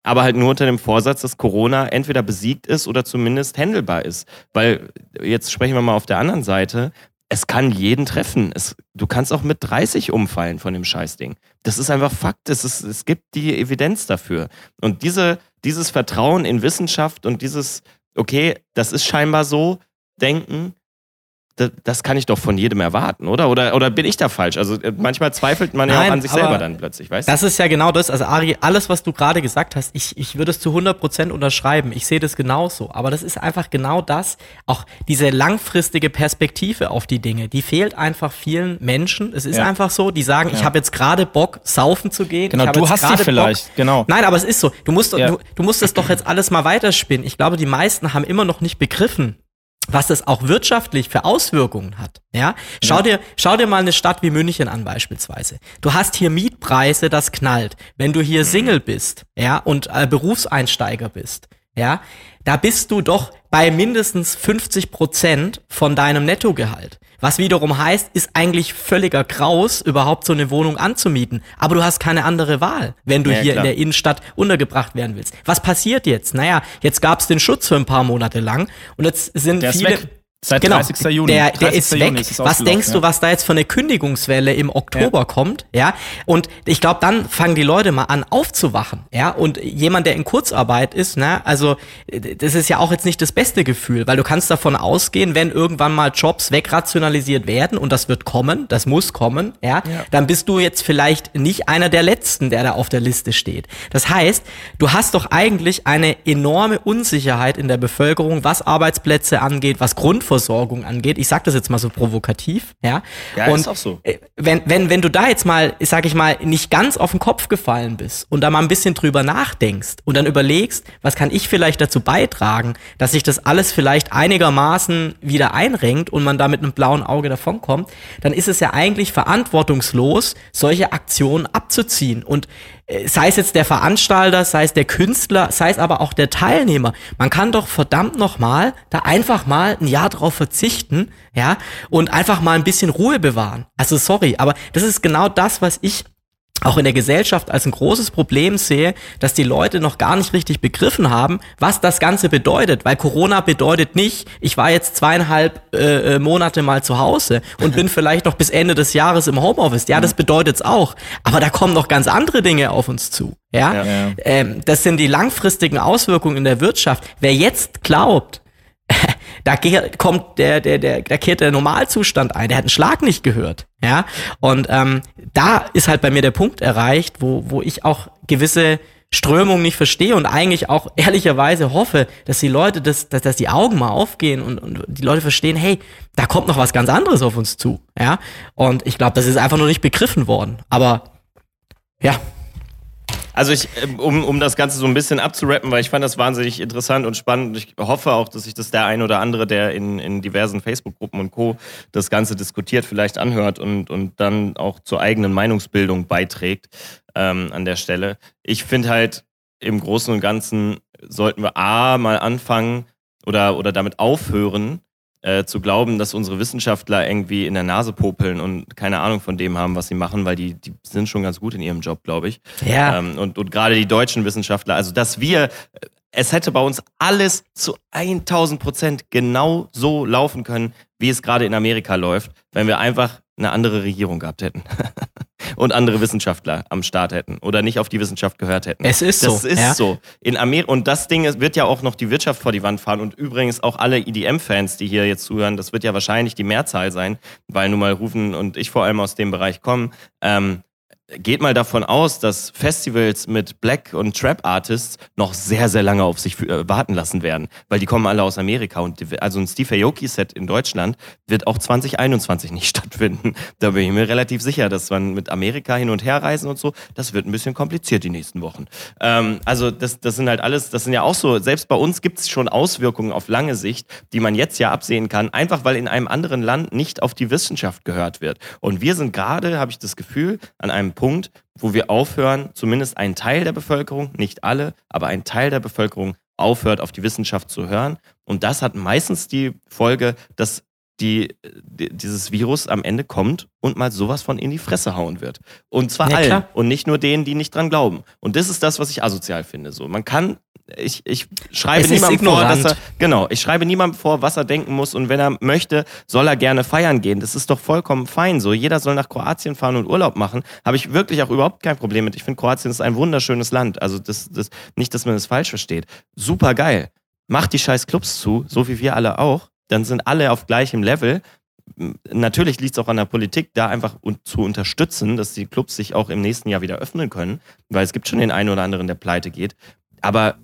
Aber halt nur unter dem Vorsatz, dass Corona entweder besiegt ist oder zumindest handelbar ist. Weil, jetzt sprechen wir mal auf der anderen Seite, es kann jeden treffen. Es, du kannst auch mit 30 umfallen von dem Scheißding. Das ist einfach Fakt. Es, ist, es gibt die Evidenz dafür. Und diese, dieses Vertrauen in Wissenschaft und dieses, okay, das ist scheinbar so, denken, das, das kann ich doch von jedem erwarten, oder? Oder, oder bin ich da falsch? Also äh, manchmal zweifelt man ja Nein, Äh, auch an sich selber dann plötzlich, weißt du? Das ist ja genau das. Also Ari, alles, was du gerade gesagt hast, ich, ich würde es zu 100% unterschreiben. Ich sehe das genauso. Aber das ist einfach genau das, auch diese langfristige Perspektive auf die Dinge, die fehlt einfach vielen Menschen. Es ist Ja. einfach so, die sagen, ich Ja. habe jetzt gerade Bock, saufen zu gehen. Genau, ich du hast gerade vielleicht, Bock. genau. Nein, aber es ist so. Du musst, Ja. du, du musst es doch jetzt alles mal weiterspinnen. Ich glaube, die meisten haben immer noch nicht begriffen, was das auch wirtschaftlich für Auswirkungen hat. Ja, schau dir, schau dir mal eine Stadt wie München an beispielsweise. Du hast hier Mietpreise, das knallt. Wenn du hier Single bist, ja, und äh, Berufseinsteiger bist, ja, da bist du doch bei mindestens 50 Prozent von deinem Nettogehalt. Was wiederum heißt, ist eigentlich völliger Graus, überhaupt so eine Wohnung anzumieten. Aber du hast keine andere Wahl, wenn du Ja, hier klar. in der Innenstadt untergebracht werden willst. Was passiert jetzt? Naja, jetzt gab es den Schutz für ein paar Monate lang und jetzt sind Der viele. weg. Seit Genau, 30. Juni. Der, der 30. ist Juni weg. ist was denkst du, ja. was da jetzt für eine Kündigungswelle im Oktober kommt? Ja, und ich glaube, dann fangen die Leute mal an aufzuwachen. Ja, und jemand, der in Kurzarbeit ist, ne, also das ist ja auch jetzt nicht das beste Gefühl, weil du kannst davon ausgehen, wenn irgendwann mal Jobs wegrationalisiert werden und das wird kommen, das muss kommen, ja, dann bist du jetzt vielleicht nicht einer der letzten, der da auf der Liste steht. Das heißt, du hast doch eigentlich eine enorme Unsicherheit in der Bevölkerung, was Arbeitsplätze angeht, was Grundversorgung Grundversorgung angeht. Ich sag das jetzt mal so provokativ, ja. Ja, und ist auch so. äh, wenn, wenn, wenn du da jetzt mal, sag ich mal, nicht ganz auf den Kopf gefallen bist und da mal ein bisschen drüber nachdenkst und dann überlegst, was kann ich vielleicht dazu beitragen, dass sich das alles vielleicht einigermaßen wieder einrenkt und man da mit einem blauen Auge davonkommt, dann ist es ja eigentlich verantwortungslos, solche Aktionen abzuziehen. Und sei es jetzt der Veranstalter, sei es der Künstler, sei es aber auch der Teilnehmer. Man kann doch verdammt nochmal da einfach mal ein Jahr drauf verzichten, ja, und einfach mal ein bisschen Ruhe bewahren. Also sorry, aber das ist genau das, was ich auch in der Gesellschaft als ein großes Problem sehe, dass die Leute noch gar nicht richtig begriffen haben, was das Ganze bedeutet. Weil Corona bedeutet nicht, ich war jetzt zweieinhalb äh, äh Monate mal zu Hause und bin <laughs> vielleicht noch bis Ende des Jahres im Homeoffice. Ja, das bedeutet's auch. Aber da kommen noch ganz andere Dinge auf uns zu. Ja, Ja, ja. Ähm, das sind die langfristigen Auswirkungen in der Wirtschaft. Wer jetzt glaubt, da kommt der, der, der, da kehrt der Normalzustand ein. Der hat einen Schlag nicht gehört. Ja. Und ähm, da ist halt bei mir der Punkt erreicht, wo, wo ich auch gewisse Strömungen nicht verstehe und eigentlich auch ehrlicherweise hoffe, dass die Leute das, dass, dass die Augen mal aufgehen und, und die Leute verstehen, hey, da kommt noch was ganz anderes auf uns zu. Ja. Und ich glaube, das ist einfach nur nicht begriffen worden. Aber ja, Also ich, ähm, um, um das Ganze so ein bisschen abzurappen, weil ich fand das wahnsinnig interessant und spannend. Ich hoffe auch, dass sich das der ein oder andere, der in, in diversen Facebook-Gruppen und Co. das Ganze diskutiert, vielleicht anhört und, und dann auch zur eigenen Meinungsbildung beiträgt ähm, an der Stelle. Ich finde halt, im Großen und Ganzen sollten wir A mal anfangen oder, oder damit aufhören, äh, zu glauben, dass unsere Wissenschaftler irgendwie in der Nase popeln und keine Ahnung von dem haben, was sie machen, weil die, die sind schon ganz gut in ihrem Job, glaube ich. Ja. Ähm, und, und gerade die deutschen Wissenschaftler, also dass wir, es hätte bei uns alles zu 1000 Prozent genau so laufen können, wie es gerade in Amerika läuft, wenn wir einfach eine andere Regierung gehabt hätten. <laughs> und andere Wissenschaftler am Start hätten oder nicht auf die Wissenschaft gehört hätten. Es ist das so, ist ja. so. In Amerika und das Ding wird ja auch noch die Wirtschaft vor die Wand fahren und übrigens auch alle EDM-Fans, die hier jetzt zuhören, das wird ja wahrscheinlich die Mehrzahl sein, weil nun mal Rufen und ich vor allem aus dem Bereich kommen. Ähm, geht mal davon aus, dass Festivals mit Black- und Trap-Artists noch sehr, sehr lange auf sich äh, warten lassen werden, weil die kommen alle aus Amerika und also ein Steve Aoki-Set in Deutschland wird auch 2021 nicht <laughs> stattfinden. Da bin ich mir relativ sicher, dass man mit Amerika hin und her reisen und so, das wird ein bisschen kompliziert die nächsten Wochen. Ähm, also das, das sind halt alles, das sind ja auch so, selbst bei uns gibt es schon Auswirkungen auf lange Sicht, die man jetzt ja absehen kann, einfach weil in einem anderen Land nicht auf die Wissenschaft gehört wird. Und wir sind gerade, habe ich das Gefühl, an einem Punkt, wo wir aufhören, zumindest ein Teil der Bevölkerung, nicht alle, aber ein Teil der Bevölkerung aufhört, auf die Wissenschaft zu hören. Und das hat meistens die Folge, dass die, die, dieses Virus am Ende kommt und mal sowas von in die Fresse hauen wird. Und zwar Ja, allen klar. und nicht nur denen, die nicht dran glauben. Und das ist das, was ich asozial finde. So, man kann, ich, ich schreibe Es niemandem vor, dass er, genau, ich schreibe niemandem vor, was er denken muss und wenn er möchte, soll er gerne feiern gehen. Das ist doch vollkommen fein. So, jeder soll nach Kroatien fahren und Urlaub machen. Habe ich wirklich auch überhaupt kein Problem mit. Ich finde, Kroatien ist ein wunderschönes Land. Also das, das, nicht, dass man das falsch versteht. Super geil. Macht die scheiß Clubs zu, so wie wir alle auch. Dann sind alle auf gleichem Level. Natürlich liegt es auch an der Politik, da einfach zu unterstützen, dass die Clubs sich auch im nächsten Jahr wieder öffnen können, weil es gibt schon den einen oder anderen, der pleite geht. Aber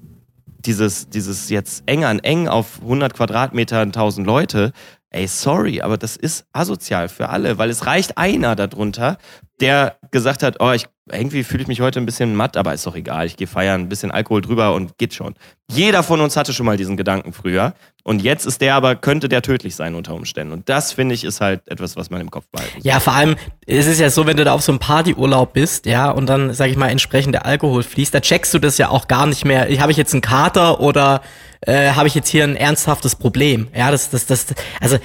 dieses, dieses jetzt eng an eng auf 100 Quadratmeter 1000 Leute, ey, sorry, aber das ist asozial für alle, weil es reicht einer darunter, der gesagt hat, oh, ich, irgendwie fühle ich mich heute ein bisschen matt, aber ist doch egal, ich gehe feiern, ein bisschen Alkohol drüber und geht schon. Jeder von uns hatte schon mal diesen Gedanken früher und jetzt ist der aber, könnte der tödlich sein unter Umständen und das finde ich ist halt etwas, was man im Kopf behalten muss. Ja, vor allem, es ist ja so, wenn du da auf so einem Partyurlaub bist, ja, und dann, sag ich mal, entsprechend der Alkohol fließt, da checkst du das ja auch gar nicht mehr. Habe ich jetzt einen Kater oder äh, habe ich jetzt hier ein ernsthaftes Problem? Ja, das, das, das, also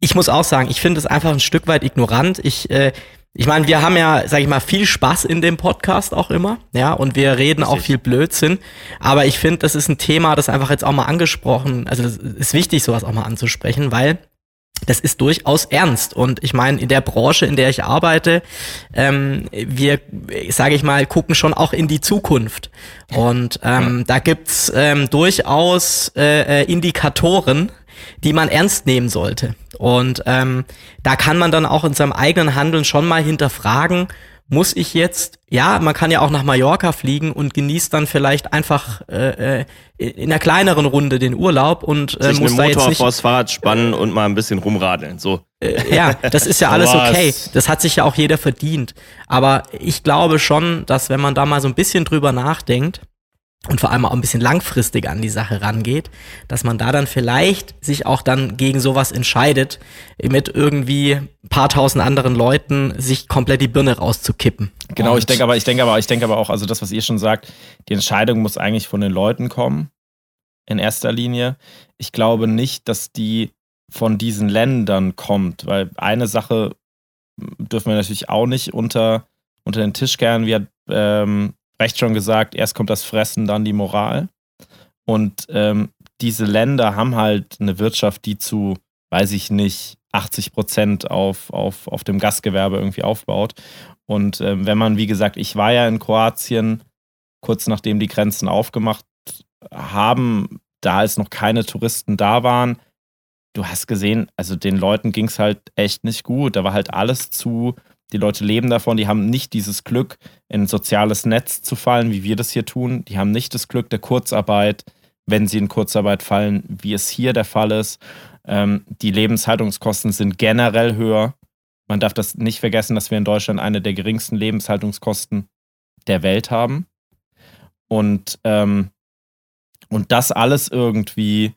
ich muss auch sagen, ich finde es einfach ein Stück weit ignorant. Ich, äh, ich meine, wir haben ja, sag ich mal, viel Spaß in dem Podcast auch immer, ja, und wir reden auch viel Blödsinn. Aber ich finde, das ist ein Thema, das einfach jetzt auch mal angesprochen, also das ist wichtig, sowas auch mal anzusprechen, weil das ist durchaus ernst. Und ich meine, in der Branche, in der ich arbeite, ähm, wir, sage ich mal, gucken schon auch in die Zukunft. Und ähm, da gibt's ähm, durchaus äh, äh, Indikatoren, die man ernst nehmen sollte. Und ähm, da kann man dann auch in seinem eigenen Handeln schon mal hinterfragen, muss ich jetzt, ja, man kann ja auch nach Mallorca fliegen und genießt dann vielleicht einfach äh, äh in einer kleineren Runde den Urlaub und äh, Sich muss da Motor jetzt nicht vors Fahrrad spannen und mal ein bisschen rumradeln, so. Äh, ja, das ist ja <laughs> alles okay. Das hat sich ja auch jeder verdient. Aber ich glaube schon, dass wenn man da mal so ein bisschen drüber nachdenkt, und vor allem auch ein bisschen langfristig an die Sache rangeht, dass man da dann vielleicht sich auch dann gegen sowas entscheidet, mit irgendwie ein paar tausend anderen Leuten sich komplett die Birne rauszukippen. Genau, und ich denke aber, ich denke aber, ich denke aber auch, also das, was ihr schon sagt, die Entscheidung muss eigentlich von den Leuten kommen, in erster Linie. Ich glaube nicht, dass die von diesen Ländern kommt, weil eine Sache dürfen wir natürlich auch nicht unter, unter den Tisch kehren. Wir ähm, recht schon gesagt, erst kommt das Fressen, dann die Moral. Und ähm, diese Länder haben halt eine Wirtschaft, die zu, weiß ich nicht, 80 Prozent auf, auf, auf dem Gastgewerbe irgendwie aufbaut. Und ähm, wenn man, wie gesagt, ich war ja in Kroatien, kurz nachdem die Grenzen aufgemacht haben, da als noch keine Touristen da waren, du hast gesehen, also den Leuten ging es halt echt nicht gut. Da war halt alles zu, die Leute leben davon, die haben nicht dieses Glück, in ein soziales Netz zu fallen, wie wir das hier tun. Die haben nicht das Glück der Kurzarbeit, wenn sie in Kurzarbeit fallen, wie es hier der Fall ist. Ähm, die Lebenshaltungskosten sind generell höher. Man darf das nicht vergessen, dass wir in Deutschland eine der geringsten Lebenshaltungskosten der Welt haben. Und, ähm, und das alles irgendwie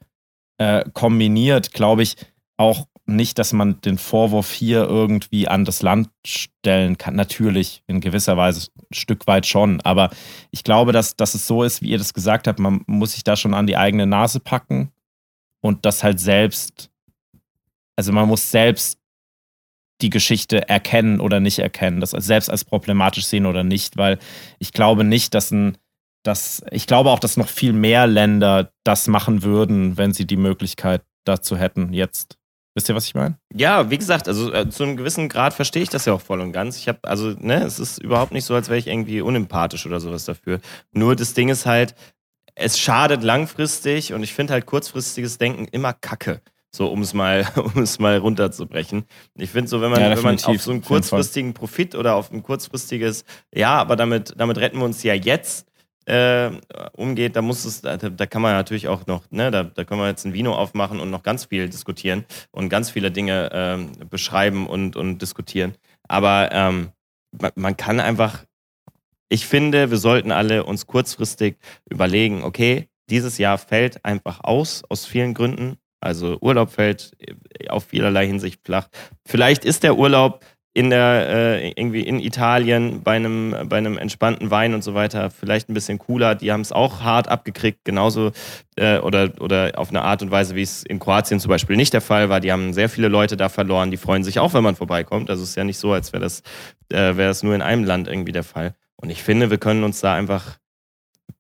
äh, kombiniert, glaube ich, auch nicht, dass man den Vorwurf hier irgendwie an das Land stellen kann. Natürlich, in gewisser Weise ein Stück weit schon. Aber ich glaube, dass, dass es so ist, wie ihr das gesagt habt, man muss sich da schon an die eigene Nase packen und das halt selbst, also man muss selbst die Geschichte erkennen oder nicht erkennen, das selbst als problematisch sehen oder nicht, weil ich glaube nicht, dass ein, dass, ich glaube auch, dass noch viel mehr Länder das machen würden, wenn sie die Möglichkeit dazu hätten, jetzt. Wisst ihr, was ich meine? Ja, wie gesagt, also äh, zu einem gewissen Grad verstehe ich das ja auch voll und ganz. Ich habe, also, ne, es ist überhaupt nicht so, als wäre ich irgendwie unempathisch oder sowas dafür. Nur das Ding ist halt, es schadet langfristig und ich finde halt kurzfristiges Denken immer kacke. So, um es mal, <laughs> um es mal runterzubrechen. Ich finde so, wenn man, ja, wenn man auf so einen kurzfristigen Profit oder auf ein kurzfristiges, ja, aber damit, damit retten wir uns ja jetzt, äh, umgeht, da muss es, da, da, kann man natürlich auch noch, ne, da, da können wir jetzt ein Vino aufmachen und noch ganz viel diskutieren und ganz viele Dinge ähm, beschreiben und, und diskutieren. Aber ähm, man, man kann einfach, ich finde, wir sollten alle uns kurzfristig überlegen, okay, dieses Jahr fällt einfach aus, aus vielen Gründen. Also Urlaub fällt auf vielerlei Hinsicht flach. Vielleicht ist der Urlaub in der äh, irgendwie in Italien bei einem bei einem entspannten Wein und so weiter vielleicht ein bisschen cooler. Die haben es auch hart abgekriegt, genauso äh, oder oder auf eine Art und Weise, wie es in Kroatien zum Beispiel nicht der Fall war. Die haben sehr viele Leute da verloren. Die freuen sich auch, wenn man vorbeikommt. Also es ist ja nicht so, als wäre das äh, wäre das nur in einem Land irgendwie der Fall. Und ich finde, wir können uns da einfach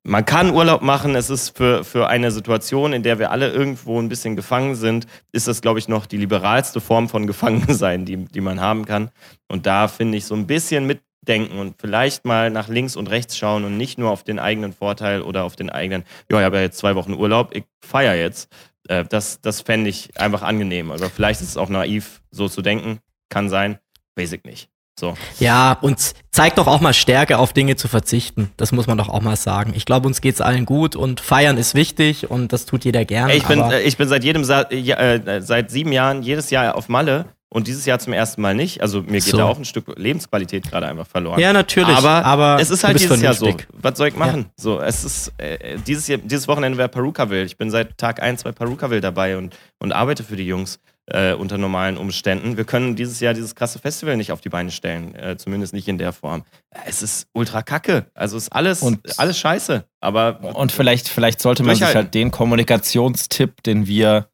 man kann Urlaub machen. Es ist für, für eine Situation, in der wir alle irgendwo ein bisschen gefangen sind, ist das, glaube ich, noch die liberalste Form von Gefangensein, die, die man haben kann. Und da finde ich so ein bisschen mitdenken und vielleicht mal nach links und rechts schauen und nicht nur auf den eigenen Vorteil oder auf den eigenen, ja, ich habe ja jetzt zwei Wochen Urlaub, ich feiere jetzt. Äh, das das fände ich einfach angenehm. Aber vielleicht ist es auch naiv, so zu denken. Kann sein. Basic nicht. So. Ja, und zeigt doch auch mal Stärke, auf Dinge zu verzichten. Das muss man doch auch mal sagen. Ich glaube, uns geht's allen gut und feiern ist wichtig und das tut jeder gerne. Ich bin, äh, ich bin seit jedem Sa äh, seit sieben Jahren jedes Jahr auf Malle und dieses Jahr zum ersten Mal nicht. Also mir geht so. da auch ein Stück Lebensqualität gerade einfach verloren. Ja, natürlich. Aber, aber es ist halt dieses. Jahr so. Was soll ich machen? Ja. So, es ist äh, dieses, Jahr, dieses Wochenende wäre Perukaville. Ich bin seit Tag 1 bei Perukaville dabei und, und arbeite für die Jungs äh, unter normalen Umständen. Wir können dieses Jahr dieses krasse Festival nicht auf die Beine stellen, äh, zumindest nicht in der Form. Es ist ultra kacke. Also ist alles, und, alles scheiße. Aber und vielleicht, vielleicht sollte man sich halt den Kommunikationstipp, den wir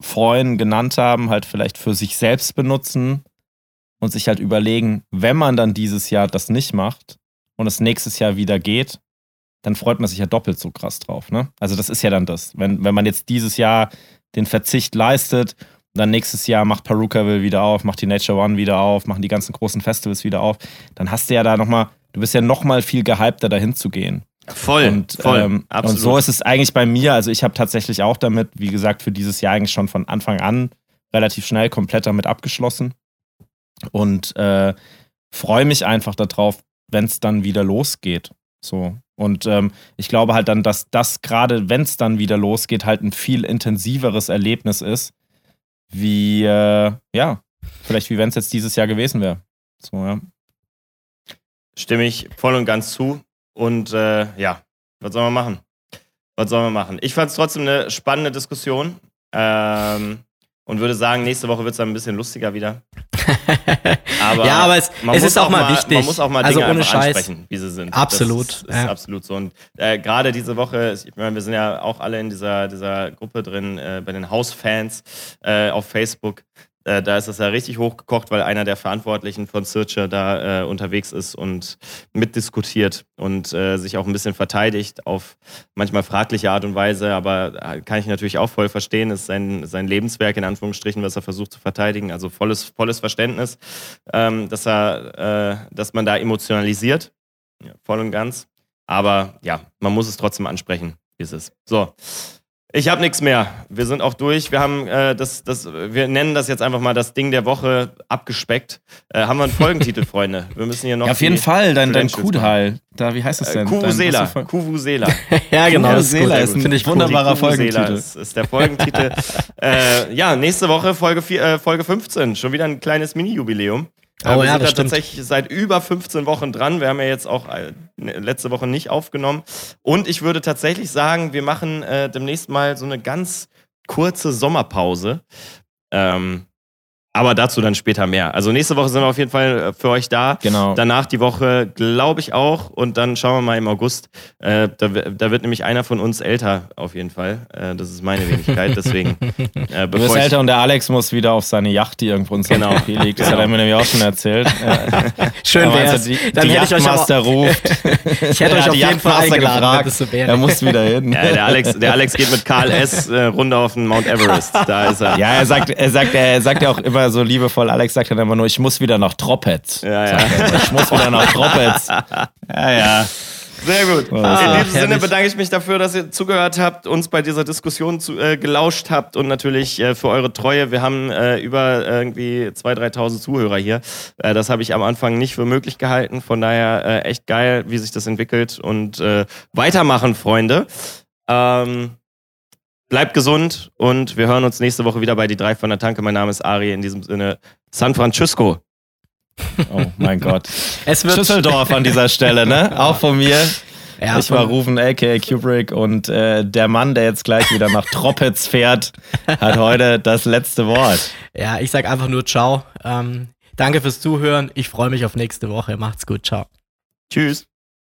vorhin genannt haben, halt vielleicht für sich selbst benutzen und sich halt überlegen, wenn man dann dieses Jahr das nicht macht und es nächstes Jahr wieder geht, dann freut man sich ja doppelt so krass drauf. Ne? Also das ist ja dann das. Wenn, wenn man jetzt dieses Jahr den Verzicht leistet dann nächstes Jahr macht Perukaville wieder auf, macht die Nature One wieder auf, machen die ganzen großen Festivals wieder auf. Dann hast du ja da nochmal, du bist ja nochmal viel gehypter, dahin zu gehen. Voll, und, voll, ähm, absolut. Und so ist es eigentlich bei mir. Also ich habe tatsächlich auch damit, wie gesagt, für dieses Jahr eigentlich schon von Anfang an relativ schnell komplett damit abgeschlossen. Und äh, freue mich einfach darauf, wenn es dann wieder losgeht. So. Und ähm, ich glaube halt dann, dass das gerade, wenn es dann wieder losgeht, halt ein viel intensiveres Erlebnis ist, wie, äh, ja, vielleicht wie wenn es jetzt dieses Jahr gewesen wäre. So, ja. Stimme ich voll und ganz zu. Und äh, ja, was sollen wir machen? Was sollen wir machen? Ich fand es trotzdem eine spannende Diskussion. Ähm, und würde sagen, nächste Woche wird es dann ein bisschen lustiger wieder. <laughs> Aber ja, aber es, es ist auch mal, mal, wichtig. Man muss auch mal also Dinge ohne Scheiß. ansprechen, wie sie sind. Absolut. Das ist, das ist absolut so. Und äh, gerade diese Woche, ich meine, wir sind ja auch alle in dieser, dieser Gruppe drin, äh, bei den Hausfans äh, auf Facebook. Äh, da ist es ja richtig hochgekocht, weil einer der Verantwortlichen von Searcher da äh, unterwegs ist und mitdiskutiert und äh, sich auch ein bisschen verteidigt auf manchmal fragliche Art und Weise, aber äh, kann ich natürlich auch voll verstehen, ist sein, sein Lebenswerk in Anführungsstrichen, was er versucht zu verteidigen, also volles, volles Verständnis, ähm, dass er, äh, dass man da emotionalisiert, ja, voll und ganz. Aber ja, man muss es trotzdem ansprechen, wie es ist. So. Ich habe nichts mehr. Wir sind auch durch. Wir haben äh, das, das, wir nennen das jetzt einfach mal das Ding der Woche abgespeckt. Äh, haben wir einen Folgentitel, <laughs> Freunde? Wir müssen hier noch. Ja, auf jeden Fall, dein, dein Kudal. Da, wie heißt das denn? Äh, Kuvusela. Kuvusela. <laughs> ja, genau. Kuvusela ist, ein wunderbarer Folgentitel. Ist, ist der Folgentitel. <laughs> äh, ja, nächste Woche Folge, vier, äh, Folge 15. Schon wieder ein kleines Mini-Jubiläum. Oh, wir ja, sind da tatsächlich seit über 15 Wochen dran. Wir haben ja jetzt auch äh, ne, letzte Woche nicht aufgenommen. Und ich würde tatsächlich sagen, wir machen äh, demnächst mal so eine ganz kurze Sommerpause. Ähm, aber dazu dann später mehr. Also nächste Woche sind wir auf jeden Fall äh, für euch da. Genau. Danach die Woche glaube ich auch. Und dann schauen wir mal im August. Äh, da, da, wird nämlich einer von uns älter auf jeden Fall. Äh, das ist meine Wenigkeit. Deswegen. <laughs> Äh, du bist älter und der Alex muss wieder auf seine Yacht, die irgendwo in genau. liegt. Das genau. hat er mir nämlich auch schon erzählt. <laughs> Schön wäre Die, dann die hätte Yachtmaster ich auch, ruft. <laughs> ich hätte euch auf jeden Fall eingeladen, gefragt. Er muss wieder hin. Ja, der, Alex, der Alex geht mit Karl S. Äh, runter auf den Mount Everest. Da ist er. Ja, er sagt, er sagt, er sagt ja auch immer so liebevoll, Alex sagt dann immer nur, ich muss wieder nach Troppetz. Ja, ja. Ich muss wieder nach Troppetz. <laughs> Ja, ja. Sehr gut. Ah, In diesem Sinne bedanke ich mich dafür, dass ihr zugehört habt, uns bei dieser Diskussion zu, äh, gelauscht habt und natürlich äh, für eure Treue. Wir haben äh, über irgendwie 2.000, 3.000 Zuhörer hier. Äh, das habe ich am Anfang nicht für möglich gehalten. Von daher äh, echt geil, wie sich das entwickelt und äh, weitermachen, Freunde. Ähm, Bleibt gesund und wir hören uns nächste Woche wieder bei Die drei von der Tanke. Mein Name ist Ari. In diesem Sinne, San Francisco. Oh mein Gott. Es wird Schüsseldorf an dieser Stelle, ne? Auch von mir. Ja, ich war Rufen, aka Kubrick und äh, der Mann, der jetzt gleich wieder nach Troppitz fährt, hat heute das letzte Wort. Ja, ich sag einfach nur Ciao. Ähm, danke fürs Zuhören. Ich freue mich auf nächste Woche. Macht's gut. Ciao. Tschüss.